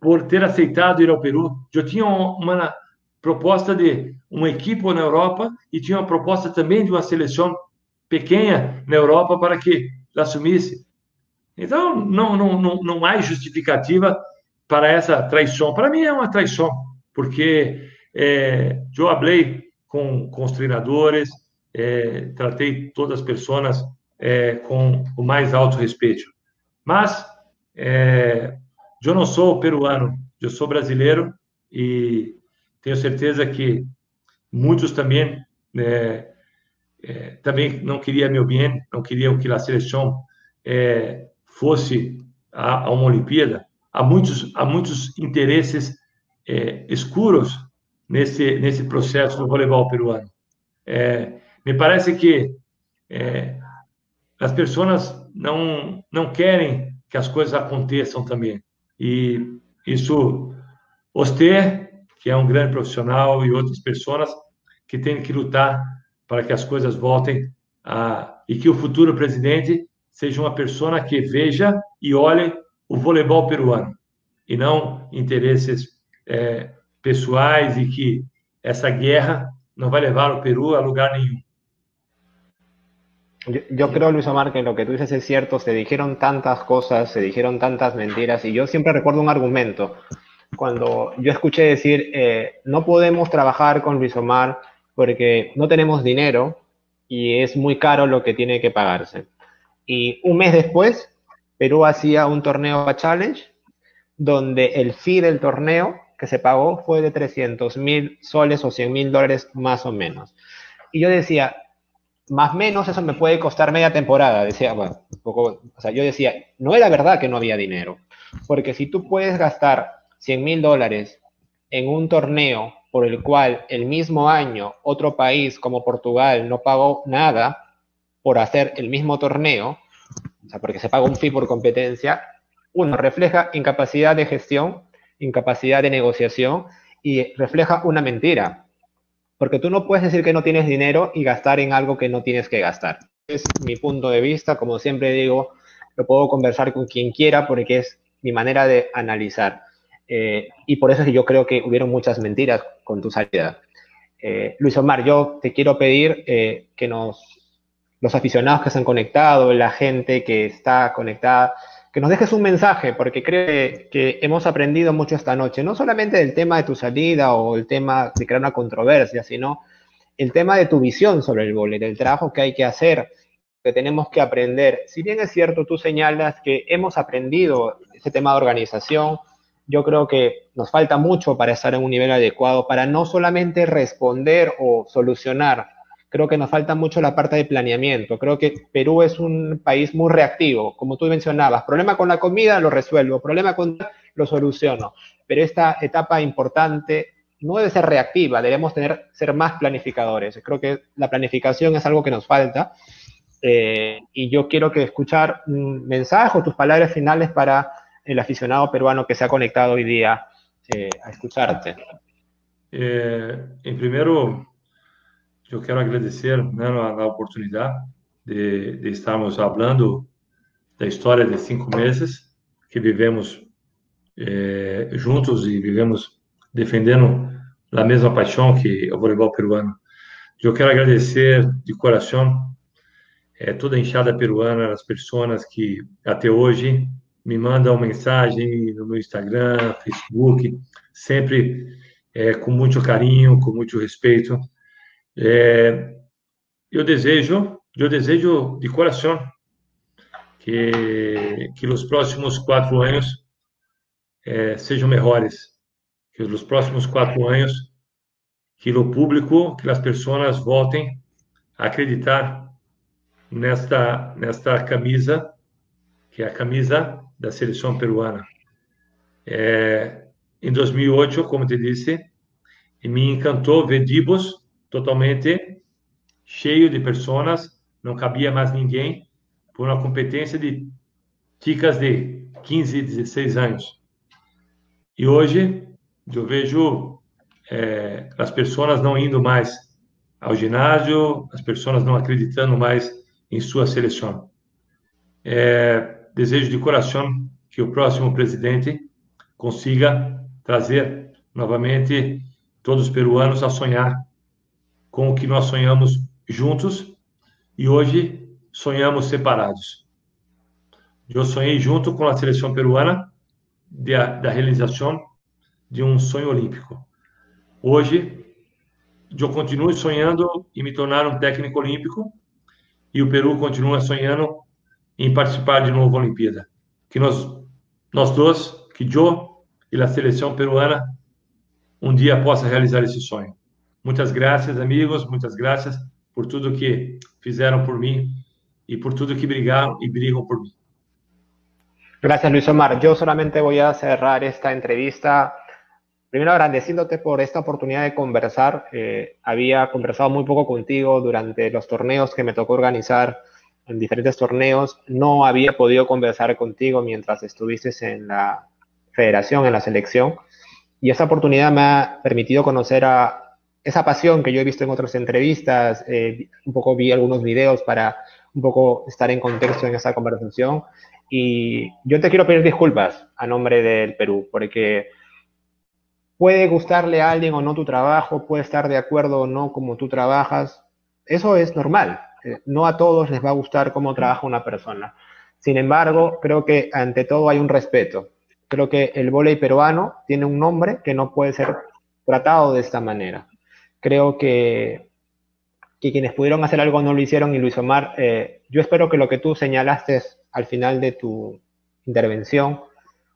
por ter aceitado ir ao Peru. Eu tinha uma proposta de uma equipe na Europa e tinha uma proposta também de uma seleção pequena na Europa para que assumisse. Então, não, não, não, não há justificativa para essa traição. Para mim é uma traição, porque é, eu falei com, com os treinadores, é, tratei todas as pessoas é, com o mais alto respeito. Mas é, eu não sou peruano, eu sou brasileiro e tenho certeza que muitos também é, é, também não queriam meu bem, não queriam que a seleção é, fosse a, a, uma Olimpíada. Há muitos, há muitos interesses é, escuros nesse, nesse processo do voleibol peruano. É, me parece que é, as pessoas não, não querem que as coisas aconteçam também. E isso, você, que é um grande profissional, e outras pessoas que têm que lutar para que as coisas voltem a, e que o futuro presidente seja uma pessoa que veja e olhe o voleibol peruano e não interesses é, pessoais e que essa guerra não vai levar o Peru a lugar nenhum. Yo, yo, creo, Luis Omar, que lo que tú dices es cierto. Se dijeron tantas cosas, se dijeron tantas mentiras, y yo siempre recuerdo un argumento. Cuando yo escuché decir, eh, no podemos trabajar con Luis Omar porque no tenemos dinero y es muy caro lo que tiene que pagarse. Y un mes después, Perú hacía un torneo a Challenge, donde el fee del torneo que se pagó fue de 300 mil soles o 100 mil dólares más o menos. Y yo decía, más o menos eso me puede costar media temporada. Decía, bueno, poco, o sea, yo decía, no era verdad que no había dinero, porque si tú puedes gastar 100 mil dólares en un torneo por el cual el mismo año otro país como Portugal no pagó nada por hacer el mismo torneo, o sea, porque se paga un fee por competencia, uno refleja incapacidad de gestión, incapacidad de negociación y refleja una mentira. Porque tú no puedes decir que no tienes dinero y gastar en algo que no tienes que gastar. Es mi punto de vista, como siempre digo, lo puedo conversar con quien quiera porque es mi manera de analizar. Eh, y por eso es que yo creo que hubieron muchas mentiras con tu salida. Eh, Luis Omar, yo te quiero pedir eh, que nos, los aficionados que se han conectado, la gente que está conectada, que nos dejes un mensaje, porque creo que, hemos aprendido mucho esta noche, no solamente del tema de tu salida o el tema de crear una controversia, sino el tema de tu visión sobre el vóley, del trabajo que hay que hacer, que tenemos que aprender. Si bien es cierto, tú señalas que hemos aprendido ese tema de organización, yo creo que nos falta mucho para estar en un nivel adecuado, para no solamente responder o solucionar. Creo que nos falta mucho la parte de planeamiento. Creo que Perú es un país muy reactivo, como tú mencionabas. Problema con la comida, lo resuelvo. Problema con lo soluciono. Pero esta etapa importante no debe ser reactiva, debemos tener, ser más planificadores. Creo que la planificación es algo que nos falta. Eh, y yo quiero que escuchar un mensaje o tus palabras finales para el aficionado peruano que se ha conectado hoy día eh, a escucharte? Eh, em primeiro, eu quero agradecer né, a, a oportunidade de, de, estarmos falando da história de cinco meses que vivemos eh, juntos e vivemos defendendo a mesma paixão que o voleibol peruano. Eu quero agradecer de coração é, toda a enxada peruana, as pessoas que até hoje me mandam mensagem no meu Instagram, Facebook, sempre é, com muito carinho, com muito respeito. É, eu desejo, eu desejo de coração que que os próximos quatro anos é, sejam melhores, que os próximos quatro anos que o público, que as pessoas voltem a acreditar nesta nesta camisa, que é a camisa da seleção peruana. É, em 2008, como te disse, me encantou ver Dibos totalmente cheio de pessoas, não cabia mais ninguém, por uma competência de ticas de 15, 16 anos. E hoje eu vejo é, as pessoas não indo mais ao ginásio, as pessoas não acreditando mais em sua seleção. É, desejo de coração que o próximo presidente consiga trazer novamente todos os peruanos a sonhar com o que nós sonhamos juntos e hoje sonhamos separados. Eu sonhei junto com a seleção peruana da realização de um sonho olímpico. Hoje, eu continuo sonhando em me tornar um técnico olímpico e o Peru continua sonhando em participar de novo da Olimpíada. Que nós, nós dois, que eu e a seleção peruana, um dia possa realizar esse sonho. Muitas graças, amigos, muitas graças por tudo que fizeram por mim y por todo que brigaron y brigan por mí. Gracias, Luis Omar. Yo solamente voy a cerrar esta entrevista. Primero agradeciéndote por esta oportunidad de conversar. Eh, había conversado muy poco contigo durante los torneos que me tocó organizar en diferentes torneos. No había podido conversar contigo mientras estuviste en la federación, en la selección. Y esta oportunidad me ha permitido conocer a esa pasión que yo he visto en otras entrevistas. Eh, un poco vi algunos videos para un poco estar en contexto en esta conversación. Y yo te quiero pedir disculpas a nombre del Perú, porque puede gustarle a alguien o no tu trabajo, puede estar de acuerdo o no como tú trabajas. Eso es normal. Eh, no a todos les va a gustar cómo trabaja una persona. Sin embargo, creo que ante todo hay un respeto. Creo que el volei peruano tiene un nombre que no puede ser tratado de esta manera. Creo que quienes pudieron hacer algo no lo hicieron y Luis Omar, eh, yo espero que lo que tú señalaste al final de tu intervención,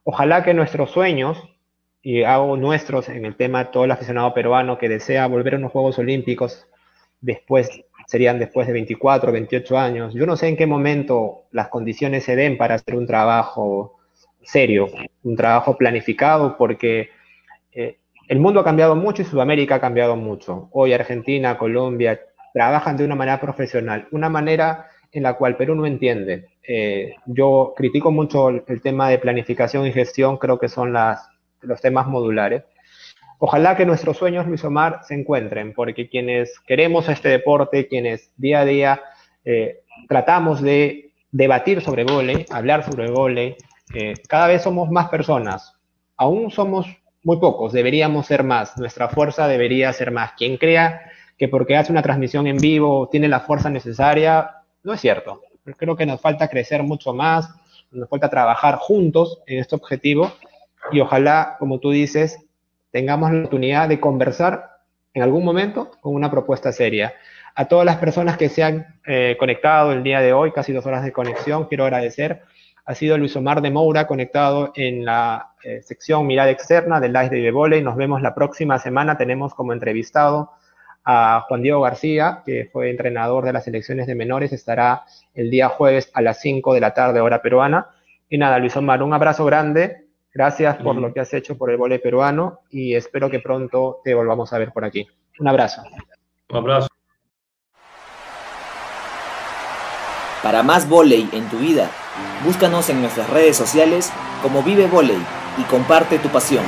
ojalá que nuestros sueños, y hago nuestros en el tema todo el aficionado peruano que desea volver a unos Juegos Olímpicos, después serían después de 24, 28 años. Yo no sé en qué momento las condiciones se den para hacer un trabajo serio, un trabajo planificado, porque el mundo ha cambiado mucho y Sudamérica ha cambiado mucho. Hoy Argentina, Colombia, trabajan de una manera profesional, una manera en la cual Perú no entiende. Eh, yo critico mucho el, tema de planificación y gestión, creo que son los temas modulares. Ojalá que nuestros sueños, Luis Omar, se encuentren, porque quienes queremos este deporte, quienes día a día eh, tratamos de debatir sobre vole, hablar sobre vole, eh, cada vez somos más personas. Aún somos muy pocos, deberíamos ser más. Nuestra fuerza debería ser más. Quien crea que porque hace una transmisión en vivo tiene la fuerza necesaria, no es cierto. Creo que nos falta crecer mucho más, nos falta trabajar juntos en este objetivo y ojalá, como tú dices, tengamos la oportunidad de conversar en algún momento con una propuesta seria. A todas las personas que se han eh, conectado el día de hoy, casi dos horas de conexión, quiero agradecer. Ha sido Luis Omar de Moura conectado en la eh, sección Mirada Externa del Live de Volley. Nos vemos la próxima semana. Tenemos como entrevistado a Juan Diego García, que fue entrenador de las selecciones de menores, estará el día jueves a las 5 de la tarde, hora peruana. Y nada, Luis Omar, un abrazo grande. Gracias por lo que has hecho por el vole peruano y espero que pronto te volvamos a ver por aquí. Un abrazo. Un abrazo. Para más volei en tu vida, búscanos en nuestras redes sociales como Vive Volei y comparte tu pasión.